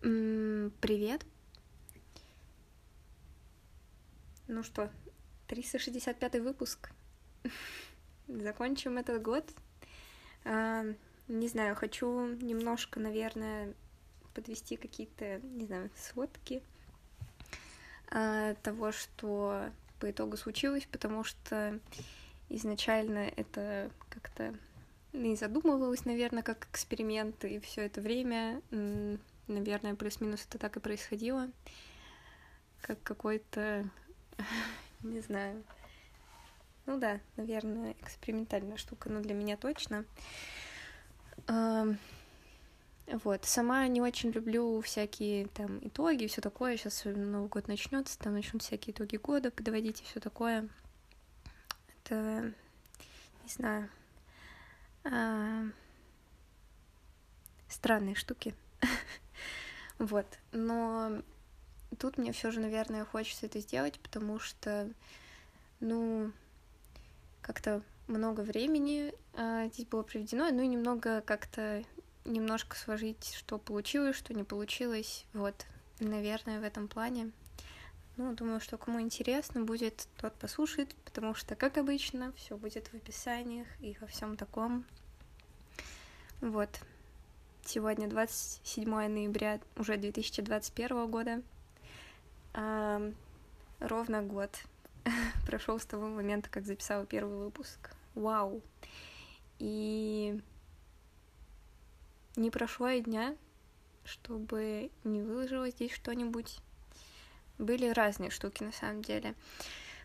Привет. Ну что, 365 выпуск. Закончим этот год. А, не знаю, хочу немножко, наверное, подвести какие-то, не знаю, сводки а, того, что по итогу случилось, потому что изначально это как-то не задумывалось, наверное, как эксперимент, и все это время Наверное, плюс-минус это так и происходило. Как какой-то, не знаю, ну да, наверное, экспериментальная штука, но для меня точно. Вот, сама не очень люблю всякие там итоги, все такое. Сейчас Новый год начнется, там начнут всякие итоги года подводить и все такое. Это, не знаю, а... странные штуки. Вот, но тут мне все же, наверное, хочется это сделать, потому что, ну, как-то много времени а, здесь было проведено, ну и немного как-то немножко сложить, что получилось, что не получилось. Вот, наверное, в этом плане. Ну, думаю, что кому интересно будет, тот послушает, потому что, как обычно, все будет в описаниях и во всем таком. Вот. Сегодня 27 ноября уже 2021 года. А, ровно год прошел с того момента, как записала первый выпуск. Вау! И не прошло и дня, чтобы не выложила здесь что-нибудь. Были разные штуки на самом деле.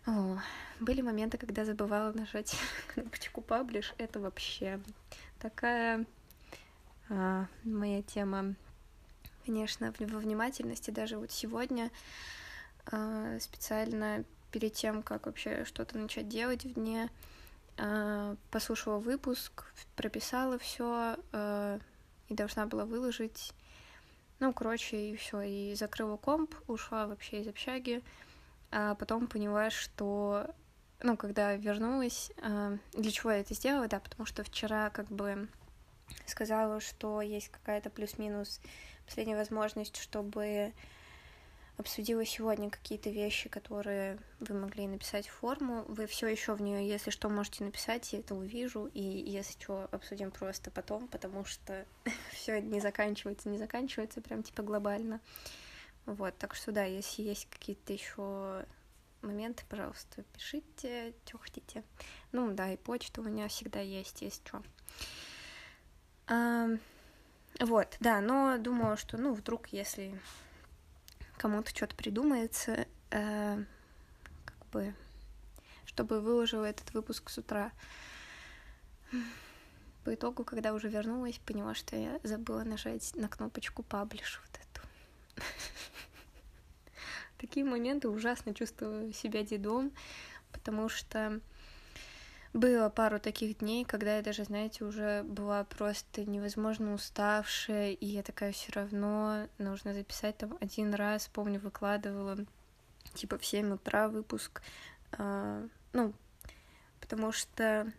О, были моменты, когда забывала нажать кнопочку паблиш. Это вообще такая моя тема, конечно, во внимательности. Даже вот сегодня а, специально перед тем, как вообще что-то начать делать в дне, а, послушала выпуск, прописала все а, и должна была выложить. Ну, короче, и все, и закрыла комп, ушла вообще из общаги, а потом поняла, что, ну, когда вернулась, а, для чего я это сделала, да, потому что вчера как бы сказала, что есть какая-то плюс-минус последняя возможность, чтобы обсудила сегодня какие-то вещи, которые вы могли написать в форму. Вы все еще в нее, если что, можете написать, я это увижу, и если что, обсудим просто потом, потому что все не заканчивается, не заканчивается прям типа глобально. Вот, так что да, если есть какие-то еще моменты, пожалуйста, пишите, что хотите. Ну да, и почта у меня всегда есть, если что. Вот, да, но думаю, что, ну, вдруг, если кому-то что-то придумается, э, как бы, чтобы выложила этот выпуск с утра. По итогу, когда уже вернулась, поняла, что я забыла нажать на кнопочку паблиш вот эту. Такие моменты ужасно чувствую себя дедом, потому что было пару таких дней, когда я даже, знаете, уже была просто невозможно уставшая, и я такая все равно нужно записать там один раз, помню, выкладывала типа в 7 утра выпуск, а, ну, потому что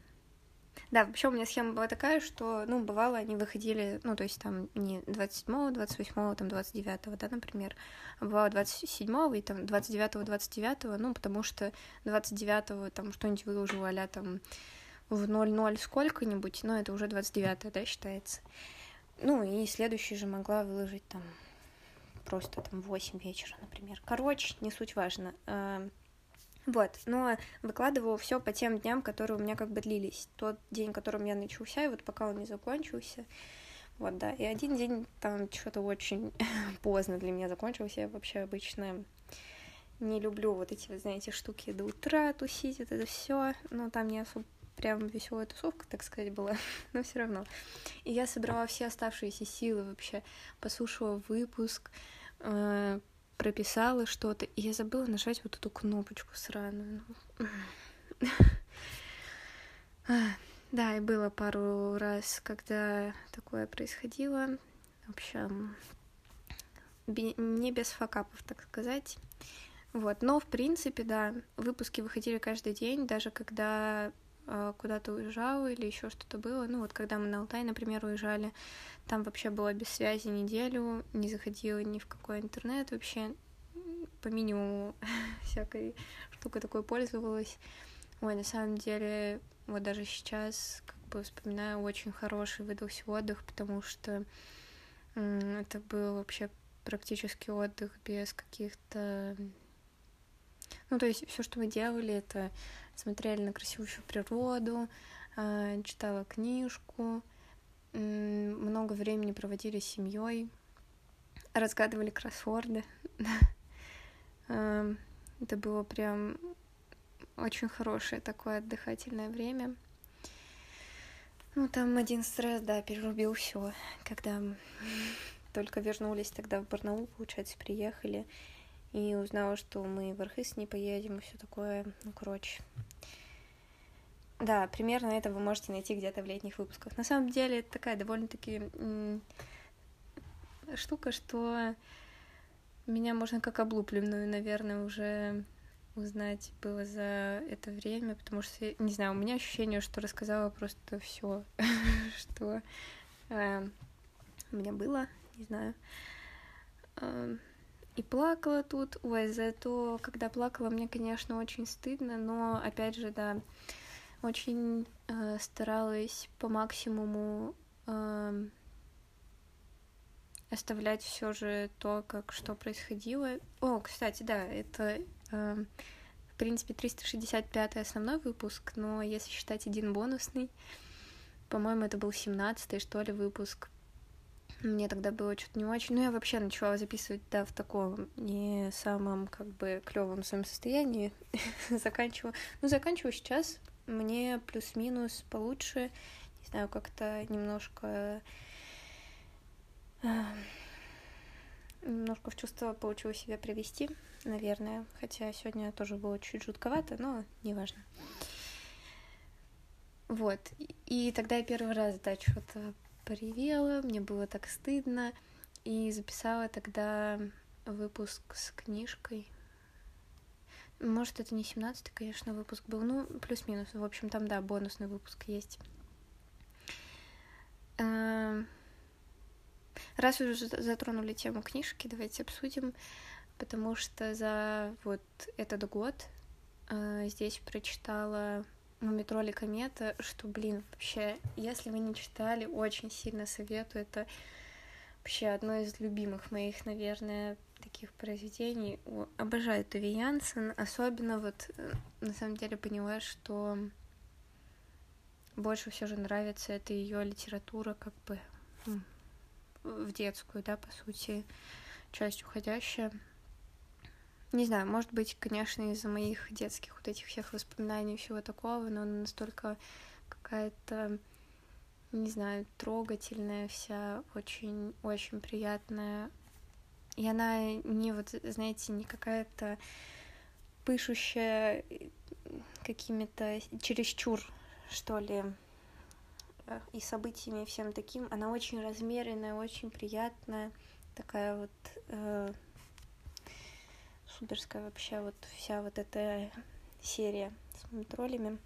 да, вообще у меня схема была такая, что, ну, бывало, они выходили, ну, то есть там не 27-го, 28-го, там 29-го, да, например, а бывало 27-го и там 29-го, 29-го, ну, потому что 29-го там что-нибудь выложила а там в 0-0 сколько-нибудь, но это уже 29 да, считается. Ну, и следующий же могла выложить там просто там в 8 вечера, например. Короче, не суть важно. Вот, но выкладывала все по тем дням, которые у меня как бы длились. Тот день, которым я начался, и вот пока он не закончился. Вот, да. И один день там что-то очень поздно для меня закончился. Я вообще обычно не люблю вот эти, знаете, штуки до утра тусить, вот это все. Но там не особо прям веселая тусовка, так сказать, была, но все равно. И я собрала все оставшиеся силы вообще, послушала выпуск, э, прописала что-то, и я забыла нажать вот эту кнопочку сраную. Да, и было пару раз, когда такое происходило. В общем, не без факапов, так сказать. Вот, но в принципе, да, выпуски выходили каждый день, даже когда куда-то уезжал или еще что-то было. Ну вот когда мы на Алтай, например, уезжали, там вообще было без связи неделю, не заходила ни в какой интернет вообще, по минимуму всякой штукой такой пользовалась. Ой, на самом деле, вот даже сейчас, как бы вспоминаю, очень хороший выдался отдых, потому что это был вообще практически отдых без каких-то... Ну, то есть все, что мы делали, это смотрели на красивую природу, а, читала книжку, много времени проводили с семьей, разгадывали кроссворды. Это было прям очень хорошее такое отдыхательное время. Ну, там один стресс, да, перерубил все, когда только вернулись тогда в Барнаул, получается, приехали, и узнала, что мы в Архыз не поедем и все такое, ну, короче. Да, примерно это вы можете найти где-то в летних выпусках. На самом деле, это такая довольно-таки штука, что меня можно как облупленную, наверное, уже узнать было за это время, потому что, не знаю, у меня ощущение, что рассказала просто все, что э, у меня было, не знаю. Э, и плакала тут, ой, за то, когда плакала, мне, конечно, очень стыдно, но, опять же, да, очень э, старалась по максимуму э, оставлять все же то, как что происходило. О, кстати, да, это Эм, в принципе, 365 основной выпуск, но если считать один бонусный, по-моему, это был 17 что ли, выпуск. Мне тогда было что-то не очень. Ну, я вообще начала записывать, да, в таком не самом, как бы, клевом своем состоянии. заканчиваю. Ну, заканчиваю сейчас. Мне плюс-минус получше. Не знаю, как-то немножко эм, немножко в чувство получилось себя привести, наверное. Хотя сегодня тоже было чуть жутковато, но неважно. Вот. И тогда я первый раз, да, что-то поревела, мне было так стыдно. И записала тогда выпуск с книжкой. Может, это не 17 конечно, выпуск был. Ну, плюс-минус. В общем, там, да, бонусный выпуск есть. Эм, Раз уже затронули тему книжки, давайте обсудим, потому что за вот этот год э, здесь прочитала у метро комета, что, блин, вообще, если вы не читали, очень сильно советую. Это вообще одно из любимых моих, наверное, таких произведений. Обожаю Туви Янсен, особенно вот э, на самом деле поняла, что больше все же нравится это ее литература, как бы в детскую, да, по сути, часть уходящая. Не знаю, может быть, конечно, из-за моих детских вот этих всех воспоминаний и всего такого, но она настолько какая-то, не знаю, трогательная вся, очень-очень приятная. И она не вот, знаете, не какая-то пышущая какими-то чересчур, что ли, и событиями, и всем таким. Она очень размеренная, очень приятная, такая вот э, суперская вообще вот вся вот эта серия с троллями.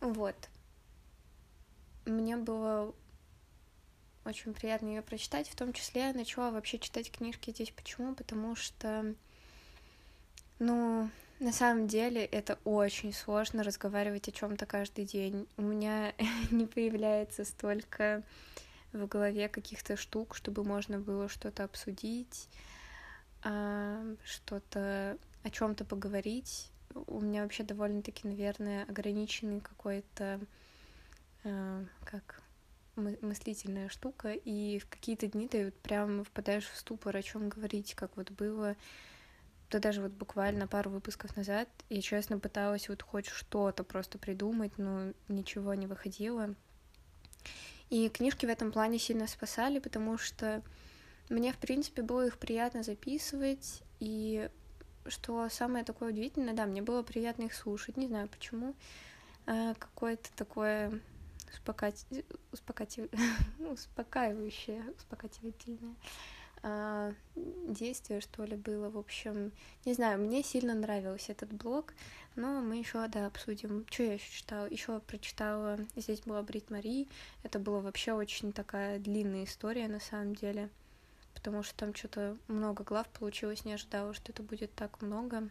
Вот. Мне было очень приятно ее прочитать. В том числе я начала вообще читать книжки здесь. Почему? Потому что, ну, на самом деле это очень сложно разговаривать о чем-то каждый день. У меня не появляется столько в голове каких-то штук, чтобы можно было что-то обсудить, что-то о чем-то поговорить. У меня вообще довольно-таки, наверное, ограниченный какой-то а, как мыслительная штука, и в какие-то дни ты вот прям впадаешь в ступор, о чем говорить, как вот было да даже вот буквально пару выпусков назад я честно пыталась вот хоть что-то просто придумать, но ничего не выходило. И книжки в этом плане сильно спасали, потому что мне, в принципе, было их приятно записывать, и что самое такое удивительное, да, мне было приятно их слушать, не знаю почему, а, какое-то такое успокать... успокати... успокаивающее, успокативательное э, действие, что ли, было. В общем, не знаю, мне сильно нравился этот блог, но мы еще, да, обсудим. Что я еще читала? Еще прочитала, здесь была Брит Мари. Это была вообще очень такая длинная история, на самом деле, потому что там что-то много глав получилось, не ожидала, что это будет так много.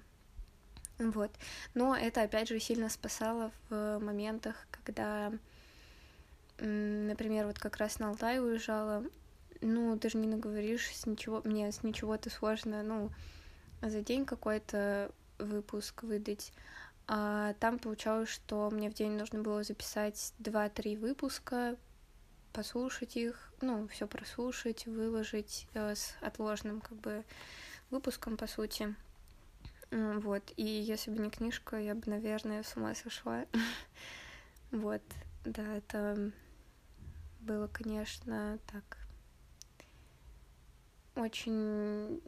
Вот. Но это, опять же, сильно спасало в моментах, когда, например, вот как раз на Алтай уезжала, ну, ты же не наговоришь с ничего, мне с ничего-то сложно, ну, за день какой-то выпуск выдать. А там получалось, что мне в день нужно было записать 2-3 выпуска, послушать их, ну, все прослушать, выложить э, с отложенным, как бы, выпуском, по сути. Вот, и если бы не книжка, я бы, наверное, с ума сошла. Вот, да, это было, конечно, так очень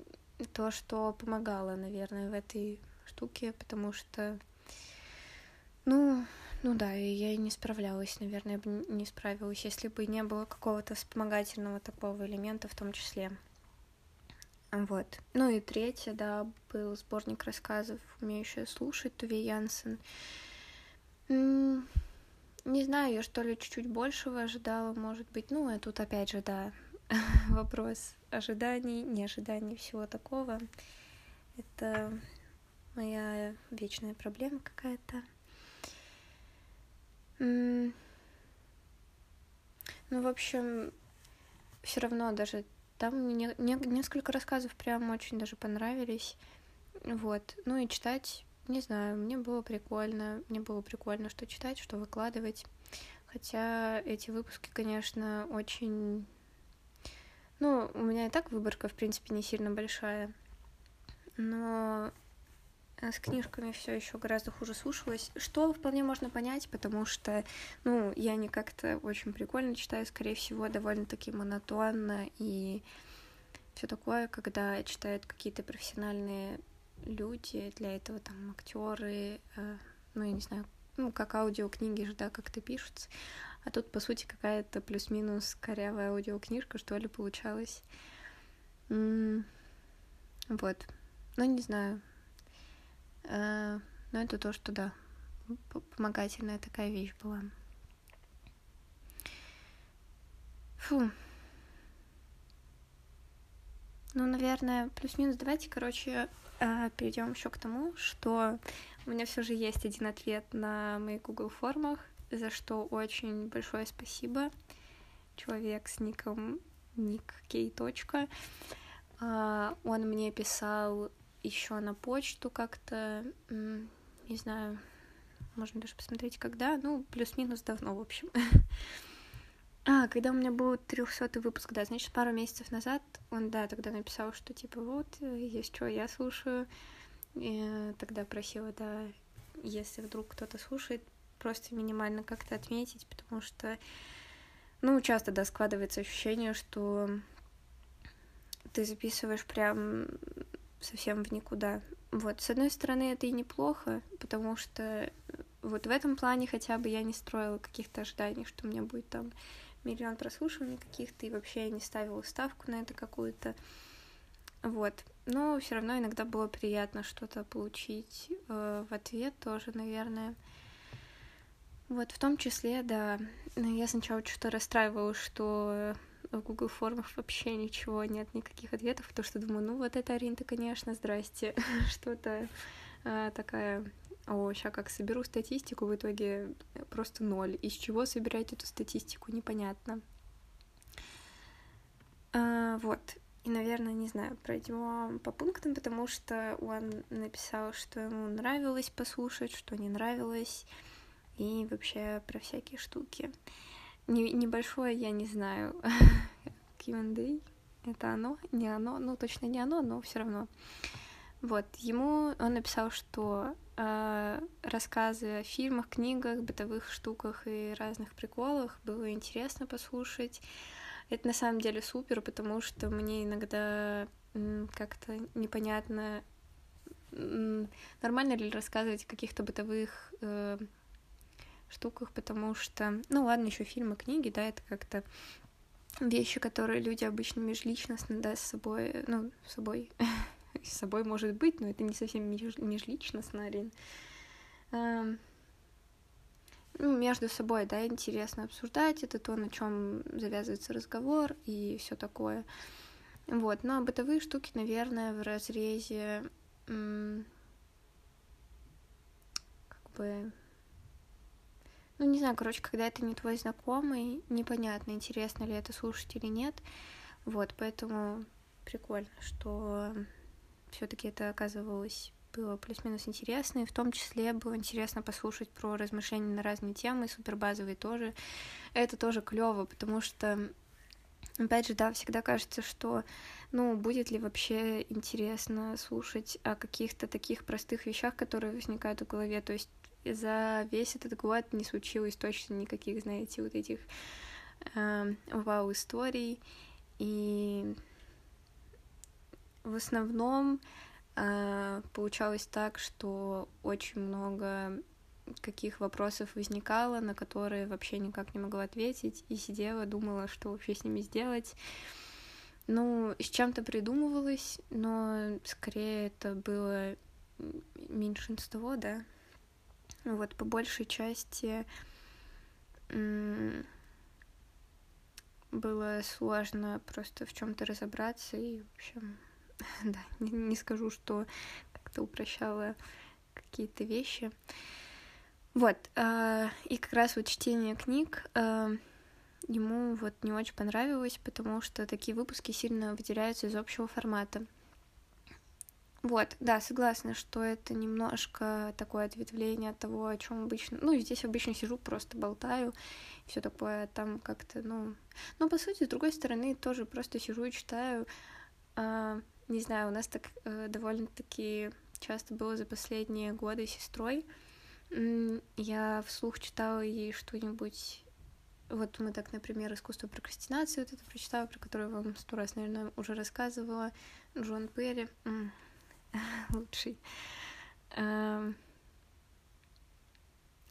то, что помогало, наверное, в этой штуке, потому что, ну, ну да, и я не справлялась, наверное, бы не справилась, если бы не было какого-то вспомогательного такого элемента в том числе. Вот. Ну и третье, да, был сборник рассказов «Умеющая слушать» Туве Янсен. Не знаю, я что ли чуть-чуть большего ожидала, может быть. Ну, а тут опять же, да, вопрос ожиданий, неожиданий, всего такого. Это моя вечная проблема какая-то. Ну, в общем, все равно даже там мне несколько рассказов прям очень даже понравились. Вот. Ну и читать, не знаю, мне было прикольно. Мне было прикольно, что читать, что выкладывать. Хотя эти выпуски, конечно, очень... Ну, у меня и так выборка, в принципе, не сильно большая. Но с книжками все еще гораздо хуже слушалось, что вполне можно понять, потому что, ну, я не как-то очень прикольно читаю, скорее всего, довольно-таки монотонно и все такое, когда читают какие-то профессиональные люди, для этого там актеры, э, ну, я не знаю, ну, как аудиокниги же, да, как-то пишутся. А тут, по сути, какая-то плюс-минус корявая аудиокнижка, что ли, получалась. М -м вот. Ну, не знаю, Э, но это то, что да, помогательная такая вещь была. Фу. Ну, наверное, плюс-минус. Давайте, короче, э, перейдем еще к тому, что у меня все же есть один ответ на моих Google формах, за что очень большое спасибо. Человек с ником ник кей. А, он мне писал еще на почту как-то, не знаю, можно даже посмотреть, когда, ну, плюс-минус давно, в общем. А, когда у меня был 300 выпуск, да, значит, пару месяцев назад он, да, тогда написал, что, типа, вот, есть что, я слушаю. И тогда просила, да, если вдруг кто-то слушает, просто минимально как-то отметить, потому что, ну, часто, да, складывается ощущение, что ты записываешь прям совсем в никуда. Вот, с одной стороны, это и неплохо, потому что вот в этом плане хотя бы я не строила каких-то ожиданий, что у меня будет там миллион прослушиваний каких-то, и вообще я не ставила ставку на это какую-то. Вот. Но все равно иногда было приятно что-то получить э, в ответ тоже, наверное. Вот, в том числе, да, я сначала что-то расстраивалась, что в Google формах вообще ничего, нет никаких ответов, потому что думаю, ну вот это Аринта, конечно, здрасте, что-то а, такая, о, сейчас как соберу статистику, в итоге просто ноль. Из чего собирать эту статистику, непонятно. А, вот, и, наверное, не знаю, пройдем по пунктам, потому что он написал, что ему нравилось послушать, что не нравилось, и вообще про всякие штуки. Не, небольшое, я не знаю, Q&A, это оно, не оно, ну точно не оно, но все равно. Вот, ему он написал, что э, рассказы о фильмах, книгах, бытовых штуках и разных приколах было интересно послушать. Это на самом деле супер, потому что мне иногда как-то непонятно, нормально ли рассказывать о каких-то бытовых э, штуках, потому что, ну ладно, еще фильмы, книги, да, это как-то вещи, которые люди обычно межличностно, да, с собой, ну, с собой, с собой может быть, но это не совсем межличностно, Арин. Эм, ну, между собой, да, интересно обсуждать, это то, на чем завязывается разговор и все такое. Вот, но бытовые штуки, наверное, в разрезе как бы ну, не знаю, короче, когда это не твой знакомый, непонятно, интересно ли это слушать или нет. Вот, поэтому прикольно, что все-таки это оказывалось было плюс-минус интересно, и в том числе было интересно послушать про размышления на разные темы, супербазовые тоже. Это тоже клево, потому что, опять же, да, всегда кажется, что, ну, будет ли вообще интересно слушать о каких-то таких простых вещах, которые возникают в голове, то есть за весь этот год не случилось точно никаких, знаете, вот этих э, вау-историй. И в основном э, получалось так, что очень много каких вопросов возникало, на которые вообще никак не могла ответить, и сидела, думала, что вообще с ними сделать. Ну, с чем-то придумывалось, но скорее это было меньшинство, да, вот, по большей части было сложно просто в чем-то разобраться, и, в общем, да, не, не скажу, что как-то упрощало какие-то вещи. Вот, э, и как раз вот чтение книг э, ему вот не очень понравилось, потому что такие выпуски сильно выделяются из общего формата. Вот, да, согласна, что это немножко такое ответвление от того, о чем обычно. Ну, здесь обычно сижу, просто болтаю, все такое там как-то, ну. Но по сути, с другой стороны, тоже просто сижу и читаю. А, не знаю, у нас так э, довольно-таки часто было за последние годы с сестрой. Я вслух читала ей что-нибудь вот мы так, например, искусство прокрастинации вот это прочитала, про которое вам сто раз, наверное, уже рассказывала. Джон Перри. лучший. Эм,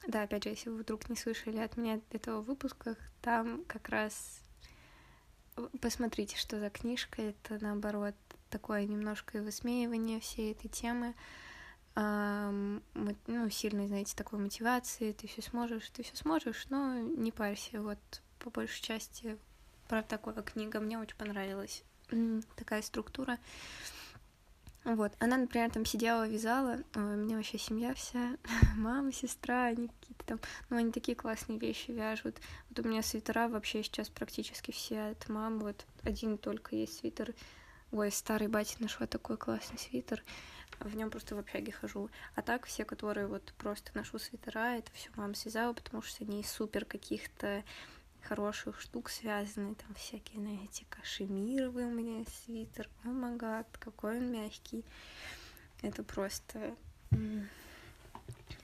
да, опять же, если вы вдруг не слышали от меня этого выпуска, там как раз посмотрите, что за книжка. Это наоборот такое немножко высмеивание всей этой темы. ну, сильной, знаете, такой мотивации, ты все сможешь, ты все сможешь, но не парься, вот по большей части про такую книга мне очень понравилась. Такая структура. Вот, она, например, там сидела, вязала, у меня вообще семья вся, мама, сестра, они какие-то там, ну, они такие классные вещи вяжут. Вот у меня свитера вообще сейчас практически все от мамы, вот один только есть свитер, ой, старый батя нашла такой классный свитер, в нем просто в общаге хожу. А так все, которые вот просто ношу свитера, это все мама связала, потому что они супер каких-то хороших штук связаны, там всякие, знаете, кашемировый у меня свитер, о магад, какой он мягкий. Это просто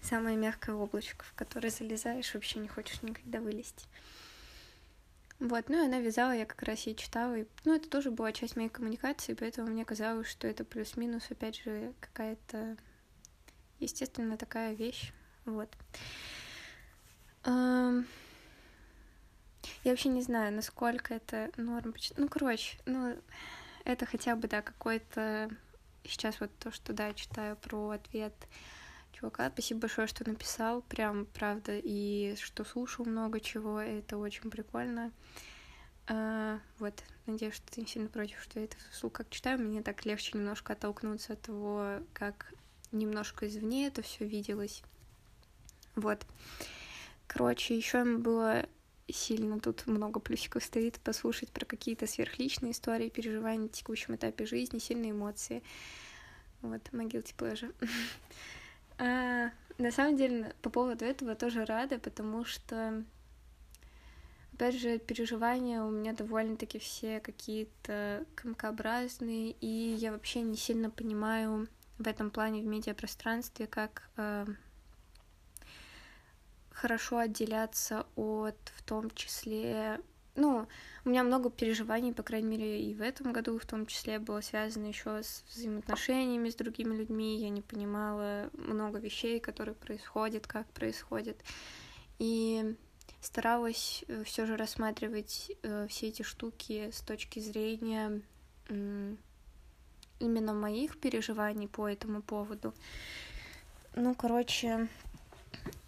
самое мягкое облачко, в которое залезаешь, вообще не хочешь никогда вылезти. Вот, ну и она вязала, я как раз ей читала, и, ну, это тоже была часть моей коммуникации, поэтому мне казалось, что это плюс-минус, опять же, какая-то, естественно, такая вещь, вот. Я вообще не знаю, насколько это норм. Ну, короче, ну, это хотя бы, да, какой-то... Сейчас вот то, что, да, читаю про ответ чувака. Спасибо большое, что написал, прям, правда, и что слушал много чего, это очень прикольно. А, вот, надеюсь, что ты не сильно против, что я это вслух как читаю. Мне так легче немножко оттолкнуться от того, как немножко извне это все виделось. Вот. Короче, еще было сильно тут много плюсиков стоит, послушать про какие-то сверхличные истории, переживания на текущем этапе жизни, сильные эмоции. Вот, могилти pleasure. а, на самом деле, по поводу этого тоже рада, потому что, опять же, переживания у меня довольно-таки все какие-то комкообразные, и я вообще не сильно понимаю в этом плане в медиапространстве, как э, хорошо отделяться от, в том числе, ну, у меня много переживаний, по крайней мере, и в этом году в том числе было связано еще с взаимоотношениями с другими людьми. Я не понимала много вещей, которые происходят, как происходят. И старалась э, все же рассматривать э, все эти штуки с точки зрения именно моих переживаний по этому поводу. Ну, короче,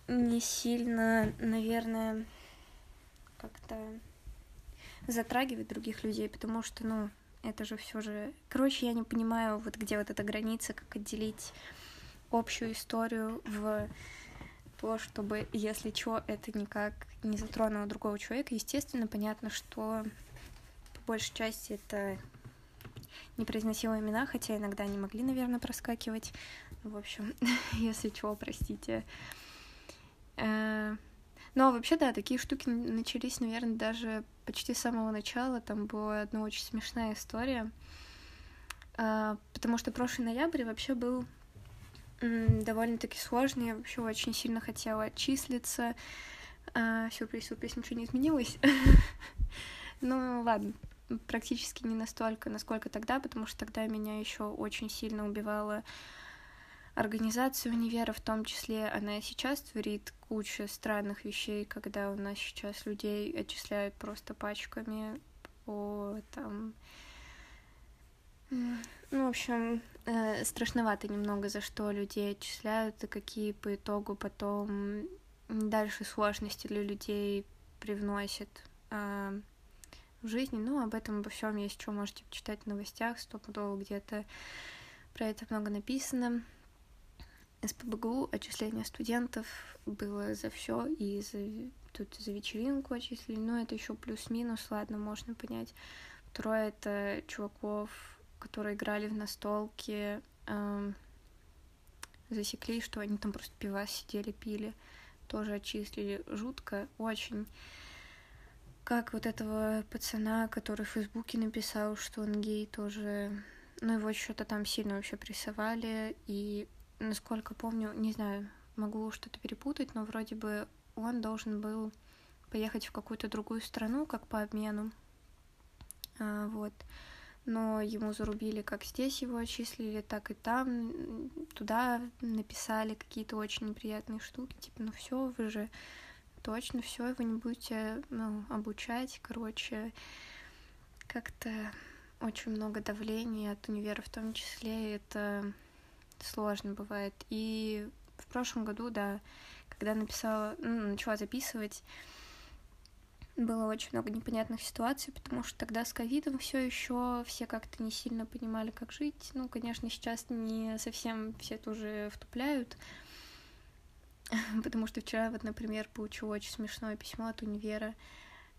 не сильно, наверное, как-то затрагивать других людей, потому что, ну, это же все же... Короче, я не понимаю, вот где вот эта граница, как отделить общую историю в то, чтобы, если что, это никак не затронуло другого человека. Естественно, понятно, что по большей части это не произносила имена, хотя иногда они могли, наверное, проскакивать. В общем, если чего, простите. Э, но вообще, да, такие штуки начались, наверное, даже почти с самого начала. Там была одна очень смешная история. А, потому что прошлый ноябрь вообще был довольно-таки сложный. Я вообще очень сильно хотела отчислиться. А, сюрприз, сюрприз, ничего не изменилось. Ну, ладно, практически не настолько, насколько тогда, потому что тогда меня еще очень сильно убивала организация универа, в том числе она и сейчас творит кучу странных вещей, когда у нас сейчас людей отчисляют просто пачками по там... Ну, в общем, э, страшновато немного, за что людей отчисляют и какие по итогу потом дальше сложности для людей привносят э, в жизни. Ну, об этом обо всем есть что можете почитать в новостях, стопудово где-то про это много написано. СПБГУ отчисление студентов было за все и за тут за вечеринку отчислили, но это еще плюс-минус, ладно, можно понять. Второе это чуваков, которые играли в настолки, эм, засекли, что они там просто пива сидели, пили, тоже отчислили. Жутко, очень. Как вот этого пацана, который в Фейсбуке написал, что он гей, тоже... Ну, его что-то там сильно вообще прессовали, и насколько помню, не знаю, могу что-то перепутать, но вроде бы он должен был поехать в какую-то другую страну, как по обмену. А, вот. Но ему зарубили, как здесь его отчислили, так и там. Туда написали какие-то очень неприятные штуки. Типа, ну все, вы же точно все, его не будете ну, обучать. Короче, как-то очень много давления от универа в том числе. Это сложно бывает. И в прошлом году, да, когда написала, ну, начала записывать, было очень много непонятных ситуаций, потому что тогда с ковидом все еще все как-то не сильно понимали, как жить. Ну, конечно, сейчас не совсем все тоже втупляют, потому что вчера вот, например, получила очень смешное письмо от универа.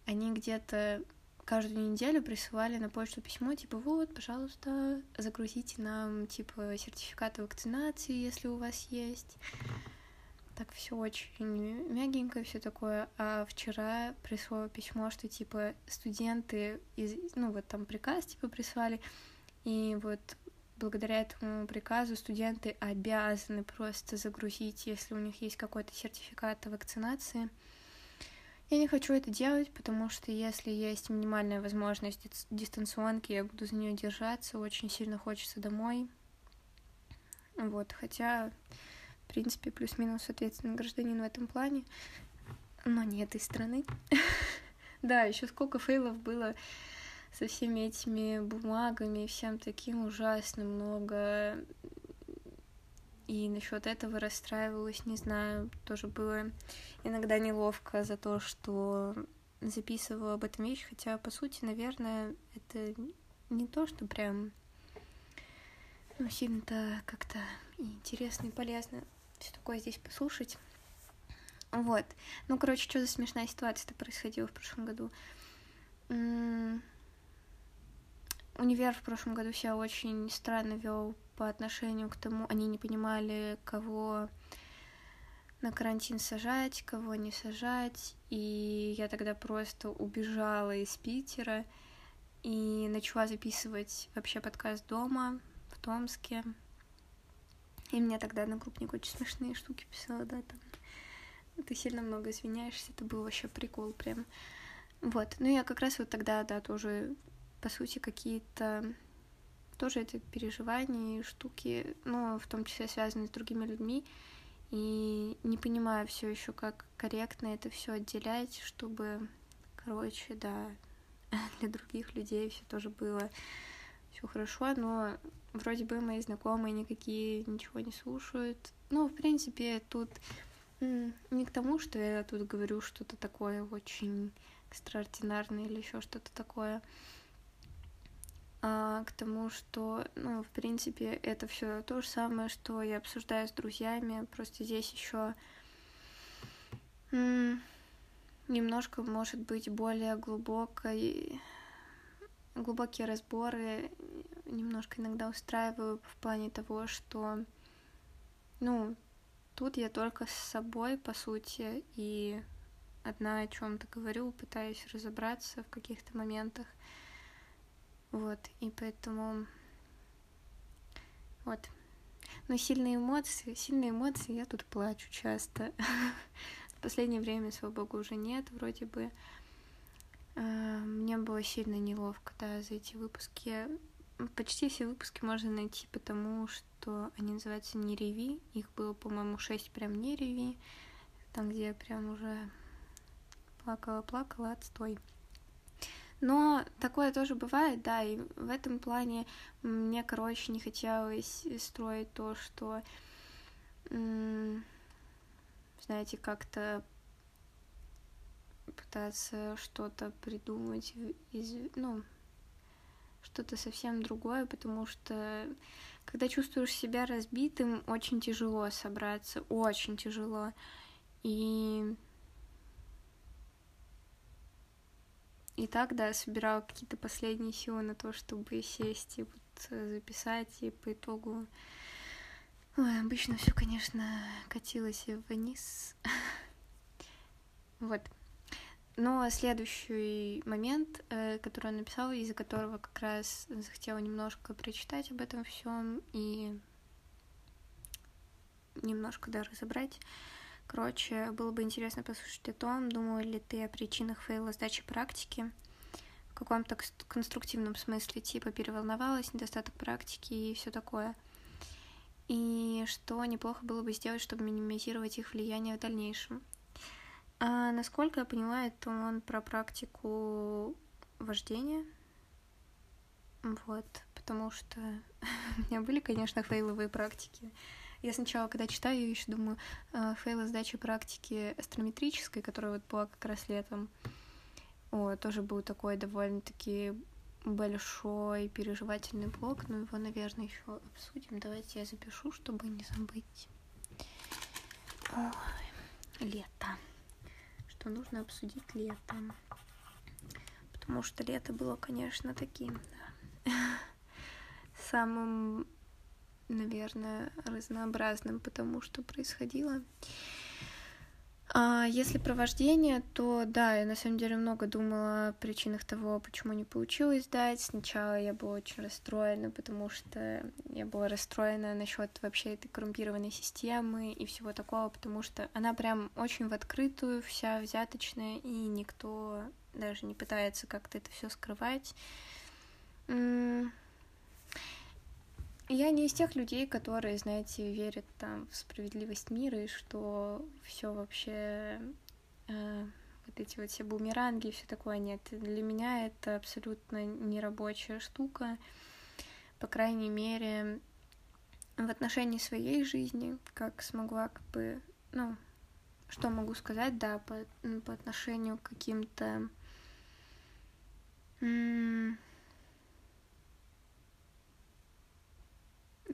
Они где-то каждую неделю присылали на почту письмо, типа, вот, пожалуйста, загрузите нам, типа, сертификат вакцинации, если у вас есть. Так все очень мягенько, все такое. А вчера пришло письмо, что, типа, студенты, из, ну, вот там приказ, типа, прислали, и вот благодаря этому приказу студенты обязаны просто загрузить, если у них есть какой-то сертификат вакцинации, я не хочу это делать, потому что если есть минимальная возможность дистанционки, я буду за нее держаться. Очень сильно хочется домой. Вот, хотя, в принципе, плюс-минус ответственный гражданин в этом плане, но не этой страны. Да, еще сколько фейлов было со всеми этими бумагами, всем таким ужасно много и насчет этого расстраивалась, не знаю, тоже было иногда неловко за то, что записывала об этом вещь, хотя, по сути, наверное, это не то, что прям ну, сильно-то как-то интересно и полезно все такое здесь послушать. Вот. Ну, короче, что за смешная ситуация-то происходила в прошлом году? Универ в прошлом году себя очень странно вел по отношению к тому, они не понимали, кого на карантин сажать, кого не сажать, и я тогда просто убежала из Питера и начала записывать вообще подкаст дома в Томске. И мне тогда одногруппник очень смешные штуки писала, да, там. Ты сильно много извиняешься, это был вообще прикол прям. Вот, ну я как раз вот тогда, да, тоже, по сути, какие-то тоже это переживания и штуки, ну, в том числе связанные с другими людьми. И не понимаю все еще, как корректно это все отделять, чтобы, короче, да, для других людей все тоже было все хорошо, но вроде бы мои знакомые никакие ничего не слушают. Ну, в принципе, тут не к тому, что я тут говорю что-то такое очень экстраординарное или еще что-то такое, а к тому, что, ну, в принципе, это все то же самое, что я обсуждаю с друзьями, просто здесь еще немножко, может быть, более глубокой глубокие разборы немножко иногда устраиваю в плане того, что, ну, тут я только с собой, по сути, и одна о чем-то говорю, пытаюсь разобраться в каких-то моментах. Вот, и поэтому... Вот. Но сильные эмоции, сильные эмоции, я тут плачу часто. В последнее время, слава богу, уже нет, вроде бы. А, мне было сильно неловко, да, за эти выпуски. Почти все выпуски можно найти, потому что они называются «Не реви». Их было, по-моему, шесть прям «Не реви». Там, где я прям уже плакала-плакала, отстой. Но такое тоже бывает, да, и в этом плане мне, короче, не хотелось строить то, что, знаете, как-то пытаться что-то придумать из, ну, что-то совсем другое, потому что когда чувствуешь себя разбитым, очень тяжело собраться, очень тяжело. И и так, да, собирала какие-то последние силы на то, чтобы сесть и вот записать, и по итогу... Ой, обычно все, конечно, катилось вниз. вот. Но следующий момент, э, который он написал, из-за которого как раз захотела немножко прочитать об этом всем и немножко да, разобрать. Короче, было бы интересно послушать о том, думала ли ты о причинах фейла сдачи практики, в каком-то конструктивном смысле, типа переволновалась, недостаток практики и все такое. И что неплохо было бы сделать, чтобы минимизировать их влияние в дальнейшем. А насколько я поняла, это он про практику вождения. Вот, потому что у меня были, конечно, фейловые практики. Я сначала, когда читаю, я еще думаю, э, фейлы сдачи практики астрометрической, которая вот была как раз летом. О, тоже был такой довольно-таки большой переживательный блок, но его, наверное, еще обсудим. Давайте я запишу, чтобы не забыть. Ой, лето что нужно обсудить летом. Потому что лето было, конечно, таким самым, наверное, разнообразным, потому что происходило. А если про вождение, то да, я на самом деле много думала о причинах того, почему не получилось сдать. Сначала я была очень расстроена, потому что я была расстроена насчет вообще этой коррумпированной системы и всего такого, потому что она прям очень в открытую, вся взяточная, и никто даже не пытается как-то это все скрывать. Я не из тех людей, которые, знаете, верят там в справедливость мира и что все вообще э, вот эти вот все бумеранги и все такое нет. Для меня это абсолютно нерабочая штука. По крайней мере, в отношении своей жизни, как смогла, как бы, ну, что могу сказать, да, по, по отношению к каким-то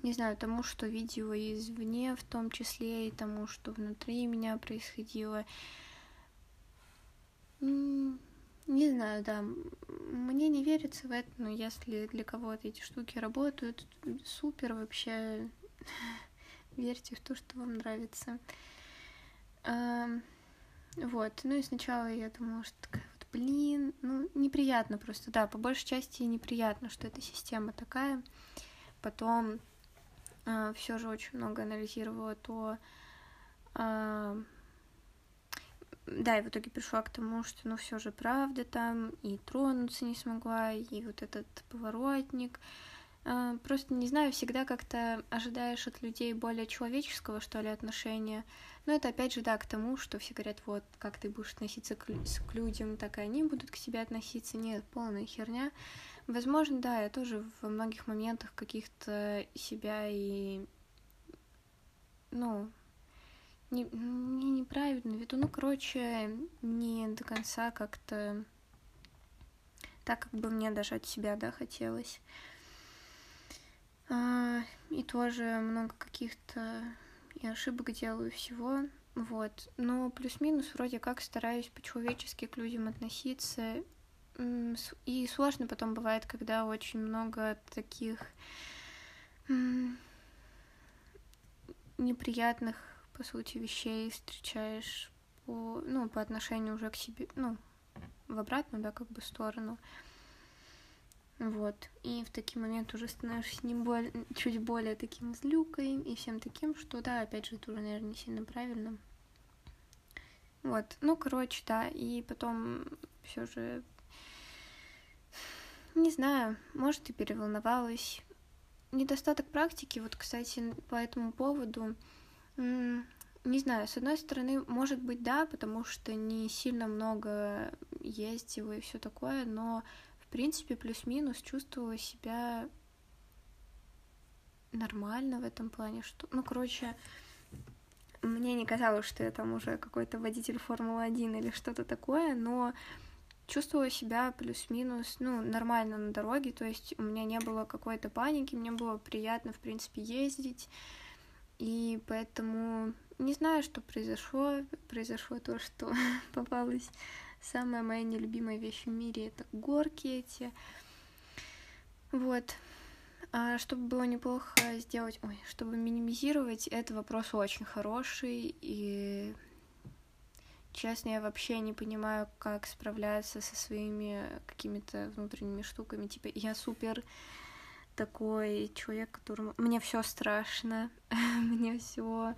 не знаю, тому, что видела извне, в том числе и тому, что внутри меня происходило. Не знаю, да, мне не верится в это, но если для кого-то эти штуки работают, супер вообще. Верьте в то, что вам нравится. Вот, ну и сначала я думала, что такая вот, блин, ну, неприятно просто, да, по большей части неприятно, что эта система такая. Потом а, все же очень много анализировала то, а, да, и в итоге пришла к тому, что ну все же правда там, и тронуться не смогла, и вот этот поворотник, А, просто, не знаю, всегда как-то ожидаешь от людей более человеческого, что ли, отношения. Но это опять же, да, к тому, что все говорят, вот, как ты будешь относиться к, к людям, так и они будут к тебе относиться. Нет, полная херня. Возможно, да, я тоже во многих моментах каких-то себя и, ну, не, не неправильно веду. Ну, короче, не до конца как-то так, как бы мне даже от себя, да, хотелось. А, и тоже много каких-то и ошибок делаю всего, вот. Но плюс-минус вроде как стараюсь по-человечески к людям относиться. И сложно потом бывает, когда очень много таких неприятных, по сути, вещей встречаешь по, ну, по отношению уже к себе, ну, в обратную, да, как бы сторону. Вот. И в такие моменты уже становишься не более, чуть более таким злюкой и всем таким, что да, опять же, это уже, наверное, не сильно правильно. Вот. Ну, короче, да. И потом все же не знаю, может, и переволновалась. Недостаток практики, вот, кстати, по этому поводу, не знаю, с одной стороны, может быть, да, потому что не сильно много ездила и все такое, но принципе, плюс-минус чувствовала себя нормально в этом плане, что, ну, короче, мне не казалось, что я там уже какой-то водитель Формулы-1 или что-то такое, но чувствовала себя плюс-минус, ну, нормально на дороге, то есть у меня не было какой-то паники, мне было приятно, в принципе, ездить, и поэтому не знаю, что произошло, произошло то, что попалось Самая моя нелюбимая вещь в мире это горки эти. Вот. А чтобы было неплохо сделать, ой, чтобы минимизировать, это вопрос очень хороший, и честно, я вообще не понимаю, как справляться со своими какими-то внутренними штуками. Типа, я супер такой человек, которому мне все страшно, мне все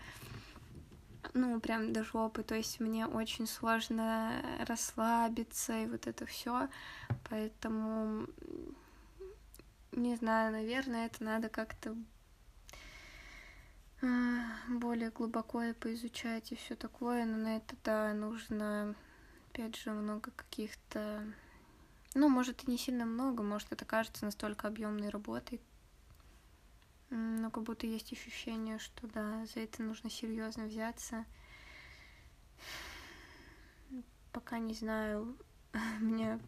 ну, прям до жопы, то есть мне очень сложно расслабиться и вот это все, поэтому, не знаю, наверное, это надо как-то более глубоко и поизучать и все такое, но на это, да, нужно, опять же, много каких-то, ну, может, и не сильно много, может, это кажется настолько объемной работой, но как будто есть ощущение, что да, за это нужно серьезно взяться. Пока не знаю, мне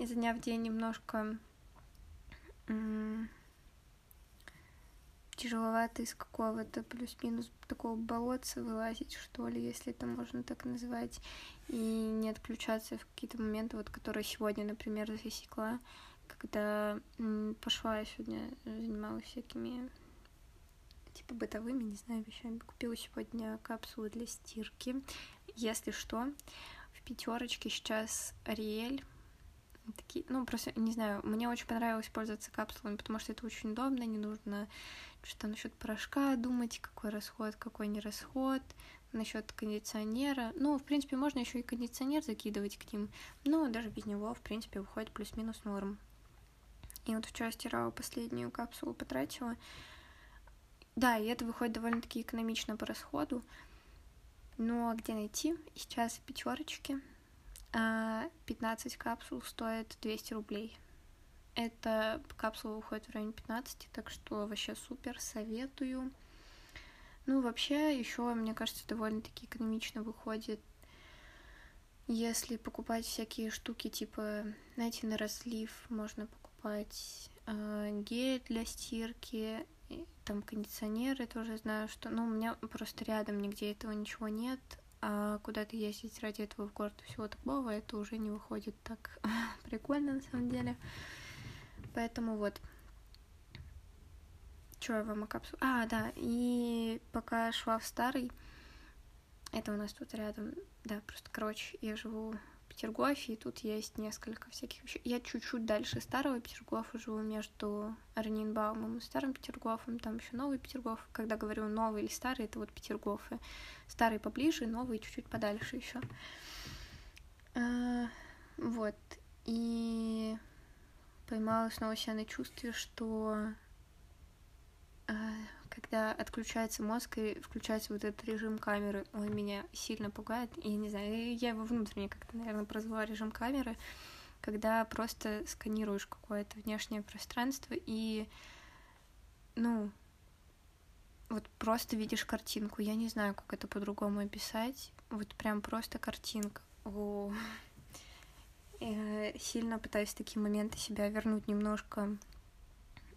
изо дня в день немножко тяжеловато из какого-то плюс-минус такого болотца вылазить, что ли, если это можно так назвать, и не отключаться в какие-то моменты, вот которые сегодня, например, засекла когда пошла я сегодня, занималась всякими типа бытовыми, не знаю, вещами. Купила сегодня капсулы для стирки. Если что, в пятерочке сейчас Ариэль. Такие, ну, просто, не знаю, мне очень понравилось пользоваться капсулами, потому что это очень удобно, не нужно что-то насчет порошка думать, какой расход, какой не расход, насчет кондиционера. Ну, в принципе, можно еще и кондиционер закидывать к ним, но даже без него, в принципе, выходит плюс-минус норм. И вот вчера стирала последнюю капсулу, потратила. Да, и это выходит довольно-таки экономично по расходу. Ну, а где найти? Сейчас в пятерочке 15 а, капсул стоит 200 рублей. Эта капсула выходит в районе 15, так что вообще супер, советую. Ну, вообще, еще, мне кажется, довольно-таки экономично выходит, если покупать всякие штуки, типа, знаете, на разлив можно покупать э, гель для стирки, там кондиционеры тоже знаю, что, ну, у меня просто рядом нигде этого ничего нет, а куда-то ездить ради этого в город всего такого, это уже не выходит так прикольно на самом деле. Поэтому вот. Что я вам о капсуле? А, да, и пока шла в старый, это у нас тут рядом, да, просто, короче, я живу Петергофе, и тут есть несколько всяких. Я чуть-чуть дальше старого Петергофа живу между Орнинбаумом и старым Петергофом, там еще новый Петергоф. Когда говорю новый или старый, это вот Петергофы. Старый поближе, новый чуть-чуть подальше еще. А, вот. И поймала снова себя на чувстве, что э, когда отключается мозг и включается вот этот режим камеры, он меня сильно пугает. И не знаю, я его внутренне как-то, наверное, прозвала режим камеры, когда просто сканируешь какое-то внешнее пространство и, ну, вот просто видишь картинку. Я не знаю, как это по-другому описать. Вот прям просто картинка. О. Я сильно пытаюсь в такие моменты себя вернуть немножко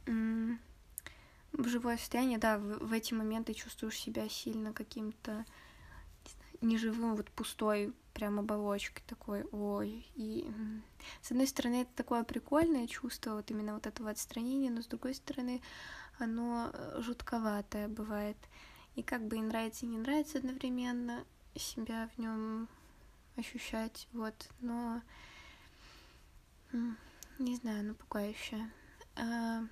в живое состояние, да, в, в эти моменты чувствуешь себя сильно каким-то неживым, вот пустой прям оболочкой такой, ой. И с одной стороны, это такое прикольное чувство, вот именно вот этого отстранения, но с другой стороны, оно э, жутковатое бывает. И как бы и нравится, и не нравится одновременно себя в нем ощущать, вот, но не знаю, ну пугающее. А,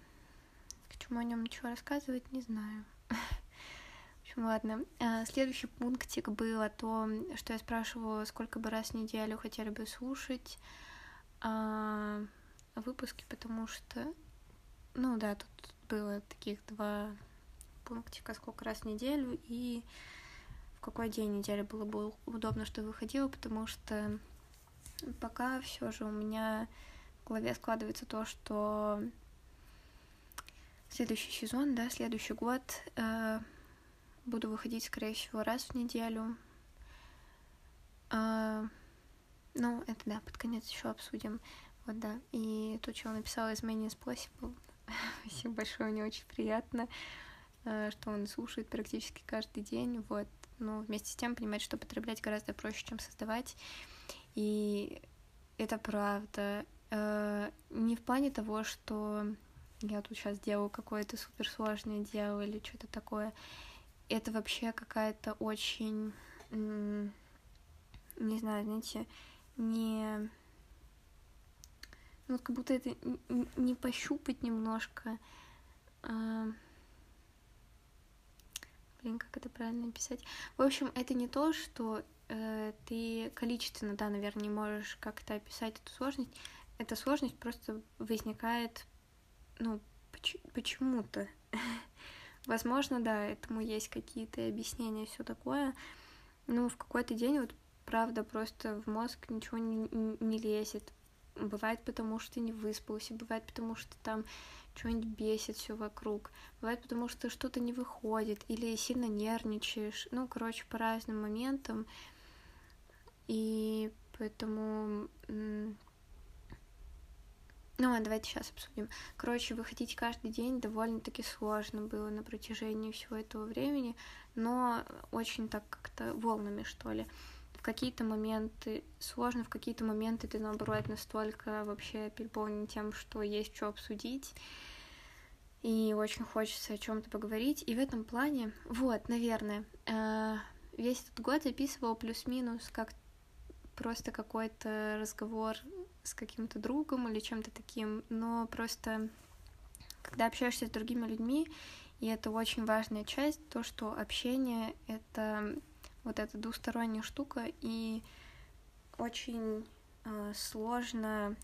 к чему о нем ничего рассказывать, не знаю. В общем, ладно. А, следующий пунктик был о том, что я спрашивала, сколько бы раз в неделю хотели бы слушать а, выпуски, потому что, ну да, тут было таких два пунктика, сколько раз в неделю и в какой день недели было бы удобно, что выходило, потому что пока все же у меня в голове складывается то, что следующий сезон, да, следующий год э, буду выходить, скорее всего, раз в неделю. Э, ну, это да, под конец еще обсудим. Вот, да. И то, что он написал из Many Possible. Спасибо большое, мне очень приятно, э, что он слушает практически каждый день. Вот. Но вместе с тем понимать, что потреблять гораздо проще, чем создавать. И это правда. Э, не в плане того, что я тут сейчас делаю какое-то суперсложное дело или что-то такое. Это вообще какая-то очень, не знаю, знаете, не... Ну, как будто это не пощупать немножко. А... Блин, как это правильно написать? В общем, это не то, что ты количественно, да, наверное, не можешь как-то описать эту сложность. Эта сложность просто возникает ну, почему-то. Возможно, да, этому есть какие-то объяснения, все такое. Но в какой-то день вот правда просто в мозг ничего не, не лезет. Бывает потому, что ты не выспался, бывает потому, что там что-нибудь бесит все вокруг, бывает потому, что что-то не выходит или сильно нервничаешь. Ну, короче, по разным моментам. И поэтому ну, а давайте сейчас обсудим. Короче, выходить каждый день довольно-таки сложно было на протяжении всего этого времени, но очень так как-то волнами, что ли. В какие-то моменты сложно, в какие-то моменты ты, наоборот, настолько вообще переполнен тем, что есть что обсудить, и очень хочется о чем то поговорить. И в этом плане, вот, наверное, э, весь этот год записывал плюс-минус как просто какой-то разговор с каким-то другом или чем-то таким, но просто когда общаешься с другими людьми, и это очень важная часть, то, что общение — это вот эта двусторонняя штука, и очень э, сложно